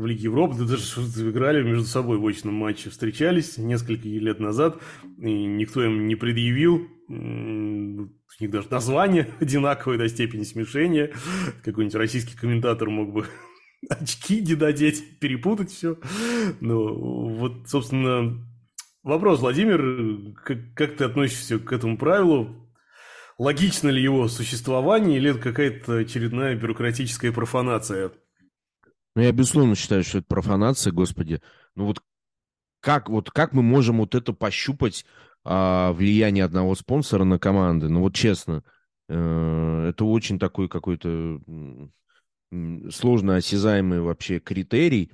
в Лиге Европы, да даже играли между собой в очном матче, встречались несколько лет назад, и никто им не предъявил, у них даже название одинаковое до степени смешения, какой-нибудь российский комментатор мог бы очки не додеть, перепутать все. Ну, вот, собственно, вопрос, Владимир, как, как ты относишься к этому правилу? Логично ли его существование или это какая-то очередная бюрократическая профанация? Ну, я, безусловно, считаю, что это профанация, господи. Ну, вот как, вот как мы можем вот это пощупать а, влияние одного спонсора на команды? Ну, вот честно, э, это очень такой какой-то сложно осязаемый вообще критерий.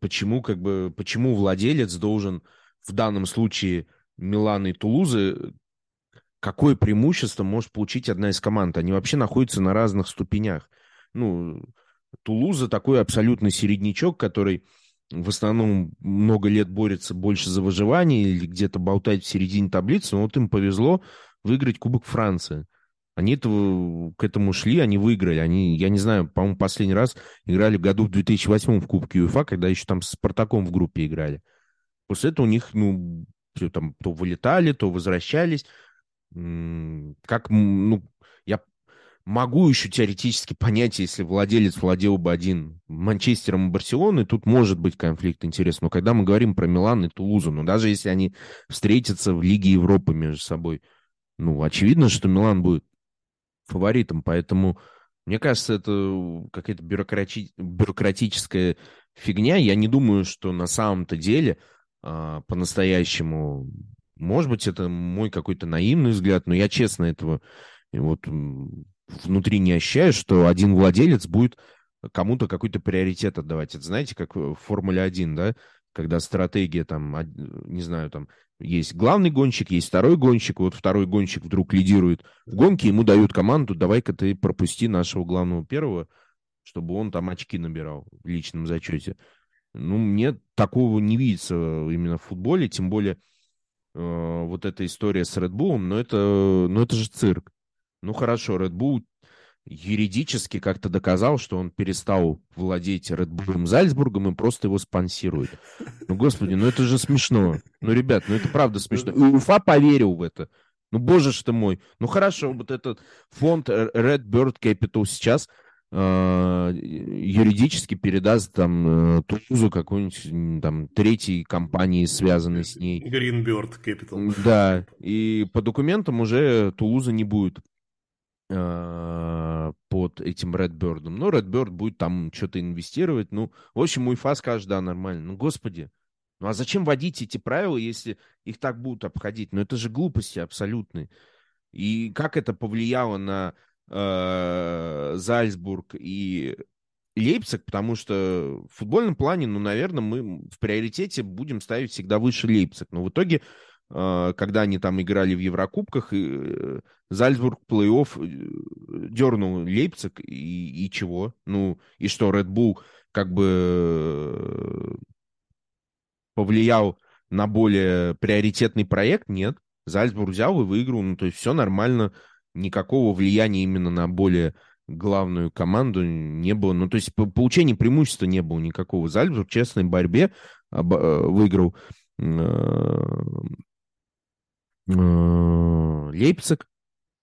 Почему, как бы, почему владелец должен в данном случае Милана и Тулузы какое преимущество может получить одна из команд. Они вообще находятся на разных ступенях. Ну, Тулуза такой абсолютно середнячок, который в основном много лет борется больше за выживание или где-то болтает в середине таблицы, но вот им повезло выиграть Кубок Франции. Они этого, к этому шли, они выиграли. Они, я не знаю, по-моему, последний раз играли в году в 2008 в Кубке УЕФА, когда еще там с Спартаком в группе играли. После этого у них, ну, все там то вылетали, то возвращались. Как, ну, я могу еще теоретически понять, если владелец владел бы один Манчестером и Барселоной, тут может быть конфликт интересов. Но когда мы говорим про Милан и Тулузу, ну, даже если они встретятся в Лиге Европы между собой, ну, очевидно, что Милан будет фаворитом, поэтому мне кажется, это какая-то бюрократи... бюрократическая фигня. Я не думаю, что на самом-то деле а, по-настоящему, может быть, это мой какой-то наивный взгляд, но я честно этого вот внутри не ощущаю, что один владелец будет кому-то какой-то приоритет отдавать. Это знаете, как в Формуле 1, да, когда стратегия там, не знаю, там есть главный гонщик, есть второй гонщик, вот второй гонщик вдруг лидирует в гонке, ему дают команду, давай-ка ты пропусти нашего главного первого, чтобы он там очки набирал в личном зачете. Ну, мне такого не видится именно в футболе, тем более э, вот эта история с Red Bull, но это, но это же цирк. Ну хорошо, Red Bull юридически как-то доказал, что он перестал владеть Red Bull Зальцбургом и просто его спонсирует. Ну, господи, ну это же смешно. Ну, ребят, ну это правда смешно. И Уфа поверил в это. Ну, боже ж ты мой. Ну, хорошо, вот этот фонд Red Bird Capital сейчас юридически передаст там э, Тулузу какой-нибудь там третьей компании, связанной с ней. Greenbird Capital. Да, и по документам уже Тулуза не будет э, под этим Redbird. Но Redbird будет там что-то инвестировать. Ну, в общем, УЕФА скажет, да, нормально. Ну, господи, ну а зачем вводить эти правила, если их так будут обходить? Ну, это же глупости абсолютные. И как это повлияло на э, Зальцбург и Лейпциг, потому что в футбольном плане, ну, наверное, мы в приоритете будем ставить всегда выше Лейпциг. Но в итоге а, когда они там играли в Еврокубках, и э, Зальцбург плей-офф э, дернул Лейпциг, и, и чего? Ну, и что, Red Bull как бы э, повлиял на более приоритетный проект? Нет. Зальцбург взял и выиграл, ну, то есть все нормально, никакого влияния именно на более главную команду не было. Ну, то есть получения преимущества не было никакого. Зальцбург в честной борьбе выиграл Э, Лейпциг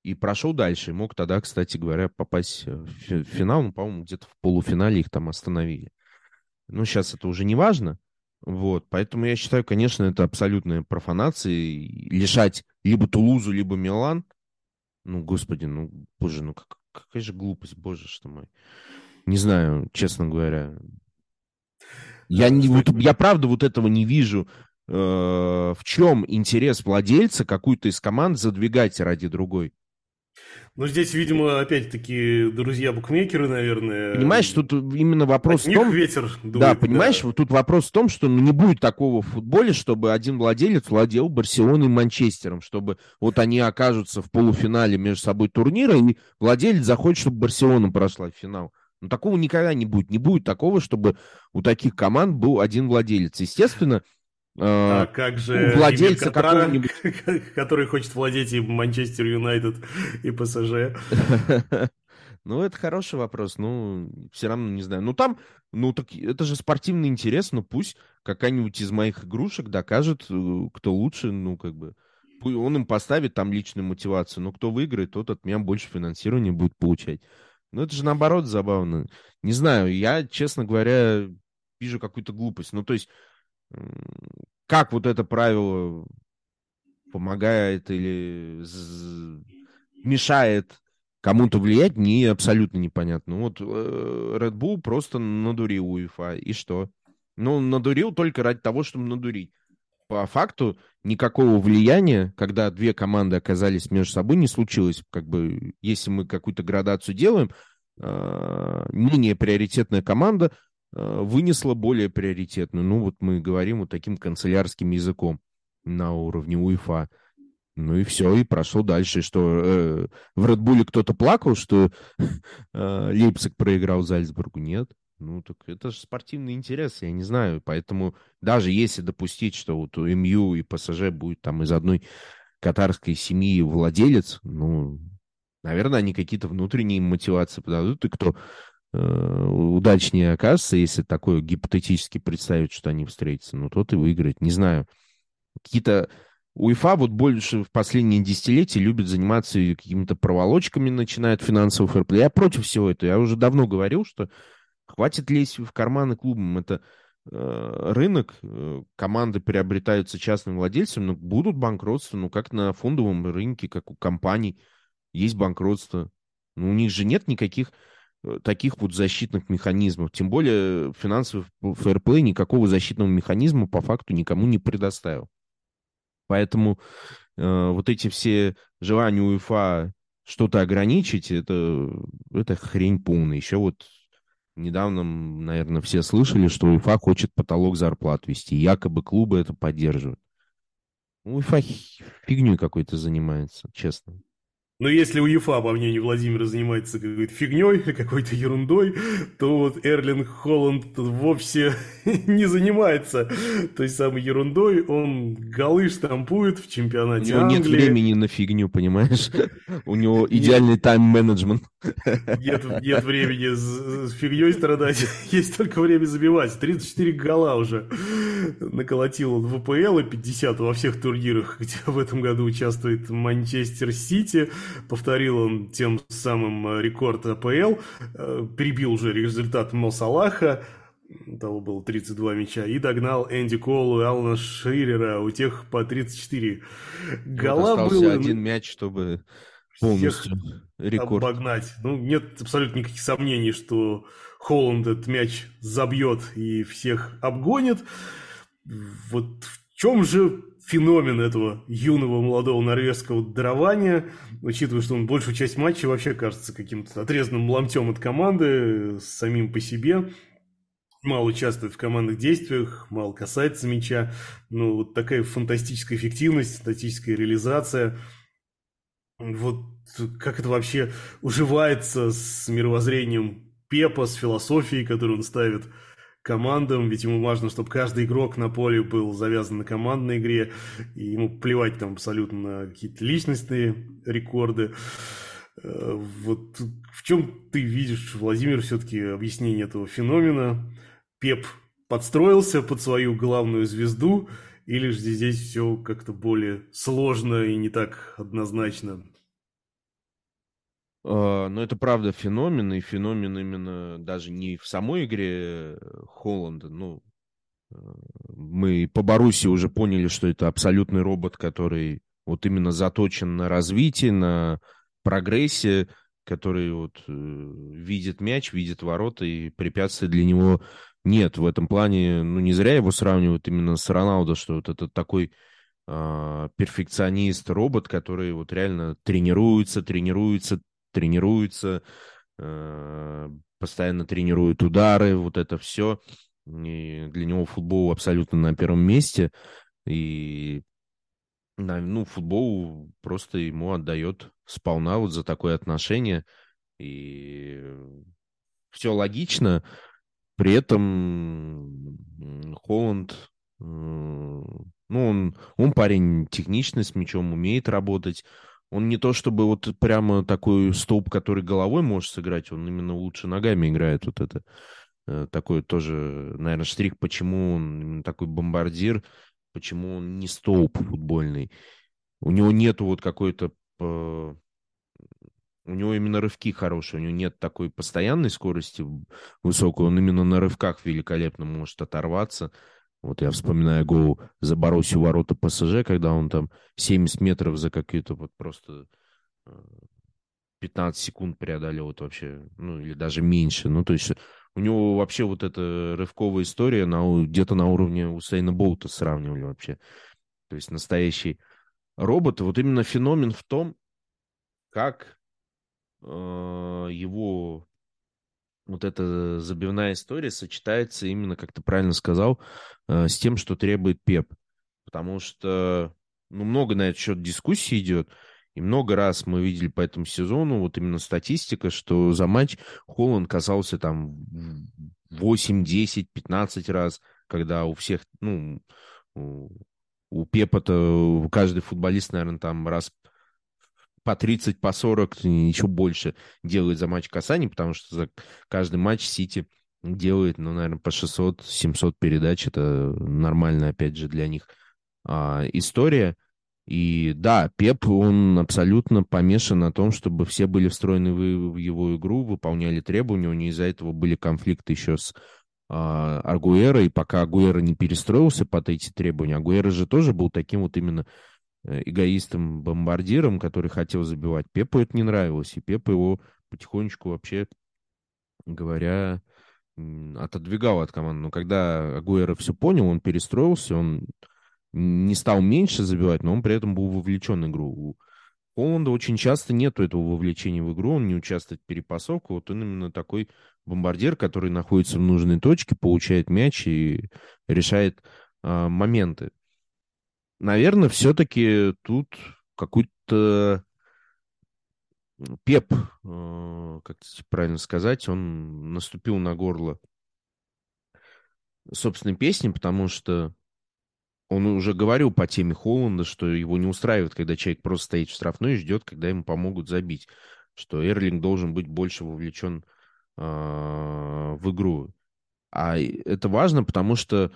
и прошел дальше. Мог тогда, кстати говоря, попасть в финал. Ну, по-моему, где-то в полуфинале их там остановили. Но сейчас это уже не важно. Вот, поэтому я считаю, конечно, это абсолютная профанация. Лишать либо Тулузу, либо Милан. Ну, господи, ну, боже, ну как, какая же глупость, боже что мой. Не знаю, честно говоря. Я, не, вот, я правда вот этого не вижу Э, в чем интерес владельца какую-то из команд задвигать ради другой? Ну, здесь, видимо, опять-таки, друзья-букмекеры, наверное. Понимаешь, тут именно вопрос в том... ветер дует, Да, понимаешь, да. тут вопрос в том, что ну, не будет такого в футболе, чтобы один владелец владел Барселоной и Манчестером, чтобы вот они окажутся в полуфинале между собой турнира, и владелец захочет, чтобы Барселона прошла в финал. Ну, такого никогда не будет. Не будет такого, чтобы у таких команд был один владелец. Естественно, а как же владельца какого-нибудь... который хочет владеть и Манчестер Юнайтед, и ПСЖ? Ну, это хороший вопрос. Ну, все равно не знаю. Ну, там, ну, так это же спортивный интерес, ну, пусть какая-нибудь из моих игрушек докажет, э, кто лучше, ну, как бы. Он им поставит там личную мотивацию, но кто выиграет, тот от меня больше финансирования будет получать. Ну, это же наоборот забавно. Не знаю, я, честно говоря, вижу какую-то глупость. Ну, то есть как вот это правило помогает или мешает кому-то влиять, мне абсолютно непонятно. Вот э, Red Bull просто надурил УЕФА, и что? Ну, надурил только ради того, чтобы надурить. По факту никакого влияния, когда две команды оказались между собой, не случилось. Как бы, если мы какую-то градацию делаем, э, менее приоритетная команда вынесла более приоритетную. Ну, вот мы говорим вот таким канцелярским языком на уровне УЕФА. Ну и все, и прошел дальше. Что э, в Редбуле кто-то плакал, что э, Лейпциг проиграл Зальцбургу? Нет. Ну, так это же спортивный интерес, я не знаю. Поэтому даже если допустить, что вот у МЮ и ПСЖ будет там из одной катарской семьи владелец, ну, наверное, они какие-то внутренние мотивации подадут, и кто э, удачнее окажется, если такое гипотетически представить, что они встретятся, ну, тот и выиграет. Не знаю. Какие-то УЕФА вот больше в последние десятилетия любит заниматься какими-то проволочками, начинает финансовый фэрплей. Я против всего этого. Я уже давно говорил, что хватит лезть в карманы клубам. Это э, рынок, э, команды приобретаются частным владельцем, но будут банкротства, ну, как на фондовом рынке, как у компаний есть банкротство. Ну, у них же нет никаких э, таких вот защитных механизмов. Тем более финансовый фэрплей никакого защитного механизма по факту никому не предоставил. Поэтому э, вот эти все желания УЕФА что-то ограничить, это, это хрень полная. Еще вот недавно, наверное, все слышали, что УЕФА хочет потолок зарплат вести. Якобы клубы это поддерживают. УЕФА фигней какой-то занимается, честно. Но если УЕФА, по мнению Владимира, занимается какой-то фигней, какой-то ерундой, то вот Эрлинг Холланд вовсе не занимается той самой ерундой. Он голы штампует в чемпионате У него нет времени на фигню, понимаешь? У него идеальный тайм-менеджмент. Нет, нет времени с, с фигней страдать, есть только время забивать. 34 гола уже наколотил он в ВПЛ и 50 во всех турнирах, где в этом году участвует Манчестер Сити – повторил он тем самым э, рекорд АПЛ, э, перебил уже результат Мо Салаха, того было 32 мяча, и догнал Энди Колу и Алана Ширера, у тех по 34 гола вот было. один мяч, чтобы полностью рекорд. обогнать. Ну, нет абсолютно никаких сомнений, что Холланд этот мяч забьет и всех обгонит. Вот в чем же феномен этого юного молодого норвежского дарования, учитывая, что он большую часть матча вообще кажется каким-то отрезанным ломтем от команды, самим по себе, мало участвует в командных действиях, мало касается мяча, ну, вот такая фантастическая эффективность, фантастическая реализация, вот как это вообще уживается с мировоззрением Пепа, с философией, которую он ставит – командам, ведь ему важно, чтобы каждый игрок на поле был завязан на командной игре, и ему плевать там абсолютно на какие-то личностные рекорды. Э, вот в чем ты видишь, Владимир, все-таки объяснение этого феномена? Пеп подстроился под свою главную звезду, или же здесь все как-то более сложно и не так однозначно? А, но это правда феномен, и феномен именно даже не в самой игре э, Холланда. Ну, э, мы по Баруси уже поняли, что это абсолютный робот, который вот именно заточен на развитие, на прогрессе, который вот э, видит мяч, видит ворота, и препятствий для него нет. В этом плане, ну, не зря его сравнивают именно с Роналдо, что вот это такой э, перфекционист, робот, который вот реально тренируется, тренируется, тренируется, э, постоянно тренирует удары, вот это все. И для него футбол абсолютно на первом месте. И ну, футбол просто ему отдает сполна вот за такое отношение. И все логично. При этом Холланд, э, ну, он, он парень техничный, с мячом умеет работать. Он не то чтобы вот прямо такой столб, который головой может сыграть, он именно лучше ногами играет вот это. Э, такой тоже, наверное, штрих, почему он такой бомбардир, почему он не столб футбольный. У него нету вот какой-то... Э, у него именно рывки хорошие, у него нет такой постоянной скорости высокой, он именно на рывках великолепно может оторваться. Вот я вспоминаю гол за Боруссию ворота ПСЖ, когда он там 70 метров за какие-то вот просто 15 э, секунд преодолел вот вообще, ну или даже меньше. Ну то есть у него вообще вот эта рывковая история на, где-то на уровне Усейна Болта сравнивали вообще. То есть настоящий робот. Вот именно феномен в том, как э, его вот эта забивная история сочетается именно, как ты правильно сказал, Э, с тем, что требует Пеп. Потому что ну, много на этот счет дискуссий идет. И много раз мы видели по этому сезону, вот именно статистика, что за матч Холланд казался там 8, 10, 15 раз, когда у всех, ну, у, Пепа-то каждый футболист, наверное, там раз по 30, по 40, еще больше делает за матч касаний, потому что за каждый матч Сити делает, ну, наверное, по 600-700 передач. Это нормально, опять же, для них а, история. И да, Пеп, он абсолютно помешан на том, чтобы все были встроены в, в его игру, выполняли требования. У него из-за этого были конфликты еще с а, Агуэра, и пока Агуэра не перестроился под эти требования, Агуэра же тоже был таким вот именно Э, эгоистом-бомбардиром, который хотел забивать. Пепу это не нравилось, и Пепа его потихонечку вообще говоря, отодвигал от команды. Но когда Агуэро все понял, он перестроился, он не стал меньше забивать, но он при этом был вовлечен в игру. У Холланда очень часто нету этого вовлечения в игру, он не участвует в перепасовке. Вот он именно такой бомбардир, который находится в нужной точке, получает мяч и решает а, моменты наверное, все-таки тут какой-то Пеп, э, как правильно сказать, он наступил на горло собственной песни, потому что он уже говорил по теме Холланда, что его не устраивает, когда человек просто стоит в штрафной и ждет, когда ему помогут забить, что Эрлинг должен быть больше вовлечен э, в игру. А это важно, потому что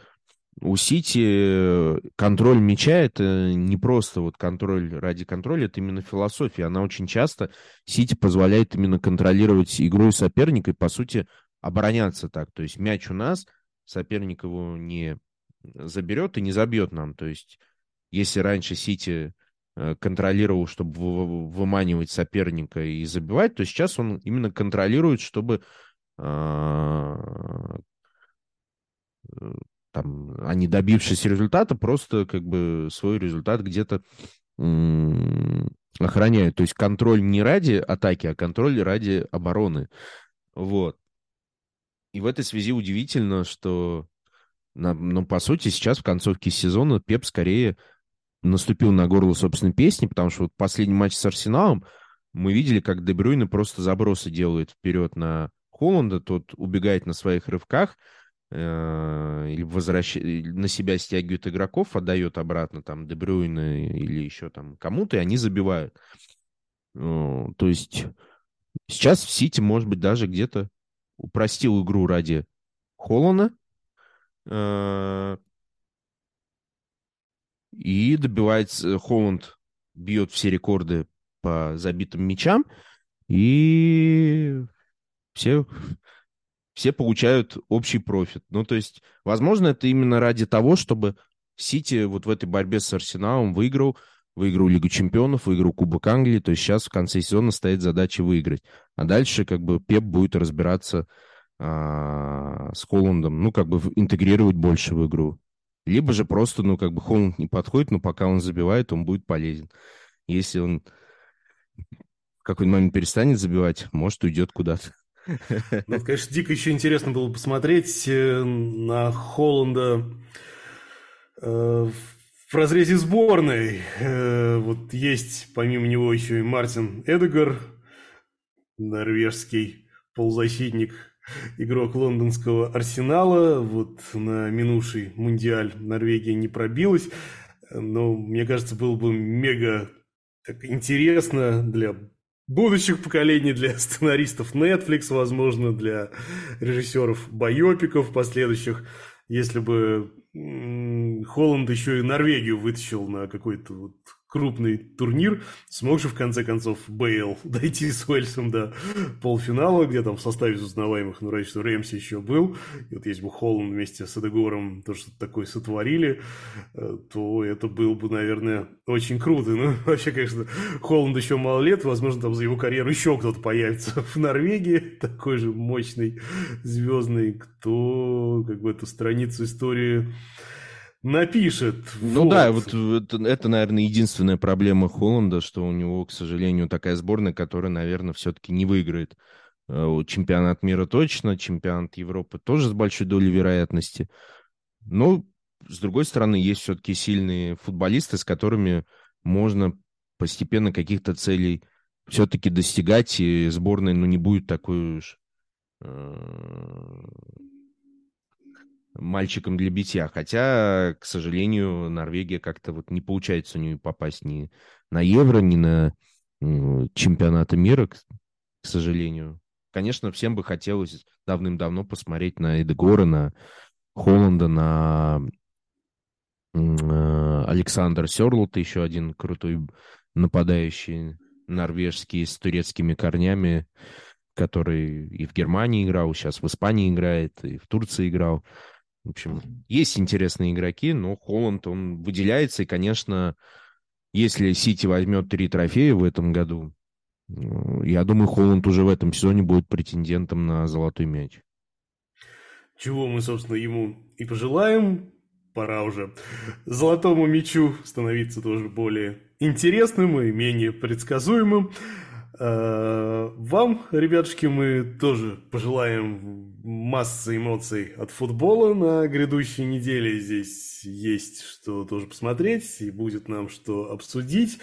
у Сити контроль мяча это не просто вот контроль ради контроля, это именно философия. Она очень часто Сити позволяет именно контролировать игру соперника и, по сути, обороняться так. То есть мяч у нас, соперник его не заберет и не забьет нам. То есть если раньше Сити э, контролировал, чтобы выманивать соперника и забивать, то сейчас он именно контролирует, чтобы а, там, они добившись результата, просто как бы свой результат где-то охраняют. То есть контроль не ради атаки, а контроль ради обороны. Вот. И в этой связи удивительно, что, ну, по сути, сейчас в концовке сезона Пеп скорее наступил на горло собственной песни, потому что вот последний матч с Арсеналом мы видели, как Дебрюйна просто забросы делает вперед на Холланда, тот убегает на своих рывках, или возвращ... на себя стягивает игроков, отдает обратно там Дебрюйна или еще там кому-то, и они забивают. То есть сейчас в Сити, может быть, даже где-то упростил игру ради Холлана э, и добивается Холланд бьет все рекорды по забитым мячам, и все все получают общий профит. Ну, то есть, возможно, это именно ради того, чтобы Сити вот в этой борьбе с Арсеналом выиграл, выиграл Лигу Чемпионов, выиграл Кубок Англии, то есть сейчас в конце сезона стоит задача выиграть. А дальше как бы Пеп будет разбираться а, с Холландом, ну, как бы интегрировать больше в игру. Либо же просто, ну, как бы Холланд не подходит, но пока он забивает, он будет полезен. Если он в какой-то момент перестанет забивать, может, уйдет куда-то. Ну, конечно, дико еще интересно было посмотреть э, на Холланда э, в разрезе сборной. Э, вот есть помимо него еще и Мартин Эдегар, норвежский полузащитник, игрок лондонского Арсенала. Вот на минувший Мундиаль Норвегия не пробилась. Но мне кажется, было бы мега так, интересно для будущих поколений, для сценаристов Netflix, возможно, для режиссеров байопиков последующих, если бы Холланд еще и Норвегию вытащил на какой-то вот крупный турнир, смог же в конце концов Бейл дойти с Уэльсом до полуфинала, где там в составе из узнаваемых, ну, раньше что Рэмси еще был, и вот если бы Холланд вместе с Эдегором то что-то такое сотворили, э, то это было бы, наверное, очень круто. Ну, вообще, конечно, Холланд еще мало лет, возможно, там за его карьеру еще кто-то появится в Норвегии, такой же мощный, звездный, кто как бы эту страницу истории напишет. Ну вот. да, вот это, это, наверное, единственная проблема Холланда, что у него, к сожалению, такая сборная, которая, наверное, все-таки не выиграет э, чемпионат мира точно, чемпионат Европы тоже с большой долей вероятности. Ну, с другой стороны, есть все-таки сильные футболисты, с которыми можно постепенно каких-то целей все-таки достигать, и сборная, ну, не будет такой уж э, мальчиком для битья. Хотя, к сожалению, Норвегия как-то вот не получается у нее попасть ни на Евро, ни на чемпионаты мира, к, к сожалению. Конечно, всем бы хотелось давным-давно посмотреть на Эдегора, на Холланда, на э, Александр Серлот, еще один крутой нападающий норвежский с турецкими корнями, который и в Германии играл, сейчас в Испании играет, и в Турции играл. В общем, есть интересные игроки, но Холланд, он выделяется, и, конечно, если Сити возьмет три трофея в этом году, я думаю, Холланд уже в этом сезоне будет претендентом на золотой мяч. Чего мы, собственно, ему и пожелаем. Пора уже золотому мячу становиться тоже более интересным и менее предсказуемым. А, вам, ребятушки, мы тоже пожелаем массы эмоций от футбола на грядущей неделе. Здесь есть что тоже посмотреть и будет нам что обсудить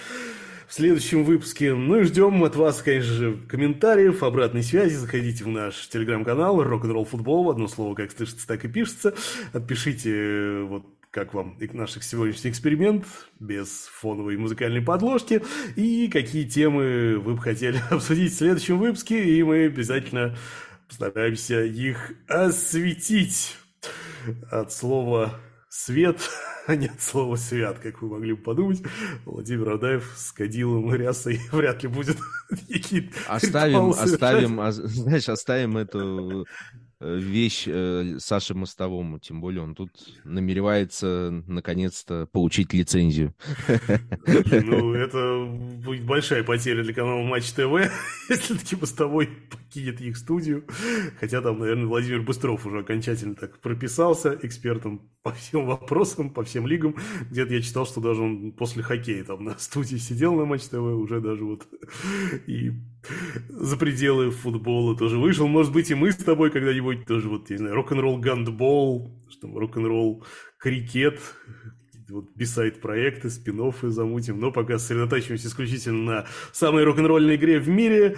в следующем выпуске. Ну и ждем от вас, конечно же, комментариев, обратной связи. Заходите в наш телеграм-канал Rock'n'Roll Футбол. Одно слово как слышится, так и пишется. Отпишите э, вот как вам наш сегодняшний эксперимент без фоновой музыкальной подложки и какие темы вы бы хотели обсудить в следующем выпуске, и мы обязательно постараемся их осветить. От слова «свет» а не от слова «свят», как вы могли бы подумать. Владимир Адаев с Кадилом и Рясой вряд ли будет Оставим, оставим, знаешь, оставим эту вещь э, Саше Мостовому, тем более он тут намеревается наконец-то получить лицензию. Ну, это будет большая потеря для канала Матч ТВ, если таки Мостовой покинет их студию. Хотя там, наверное, Владимир Быстров уже окончательно так прописался экспертом по всем вопросам, по всем лигам. Где-то я читал, что даже он после хоккея там на студии сидел на Матч ТВ, уже даже вот и за пределы футбола тоже вышел. Может быть, и мы с тобой когда-нибудь тоже, вот, не знаю, рок-н-ролл гандбол, что рок-н-ролл крикет, вот бисайд проекты, спин замутим, но пока сосредотачиваемся исключительно на самой рок-н-ролльной игре в мире.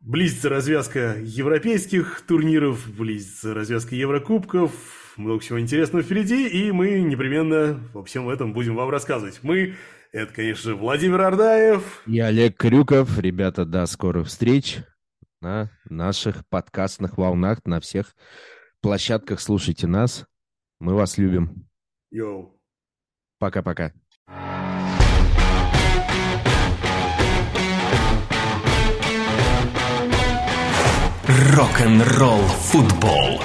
Близится развязка европейских турниров, близится развязка Еврокубков, много всего интересного впереди, и мы непременно во всем этом будем вам рассказывать. Мы это, конечно, Владимир Ардаев. И Олег Крюков. Ребята, до скорых встреч на наших подкастных волнах, на всех площадках. Слушайте нас. Мы вас любим. Йоу. Пока-пока. Рок-н-ролл футбол.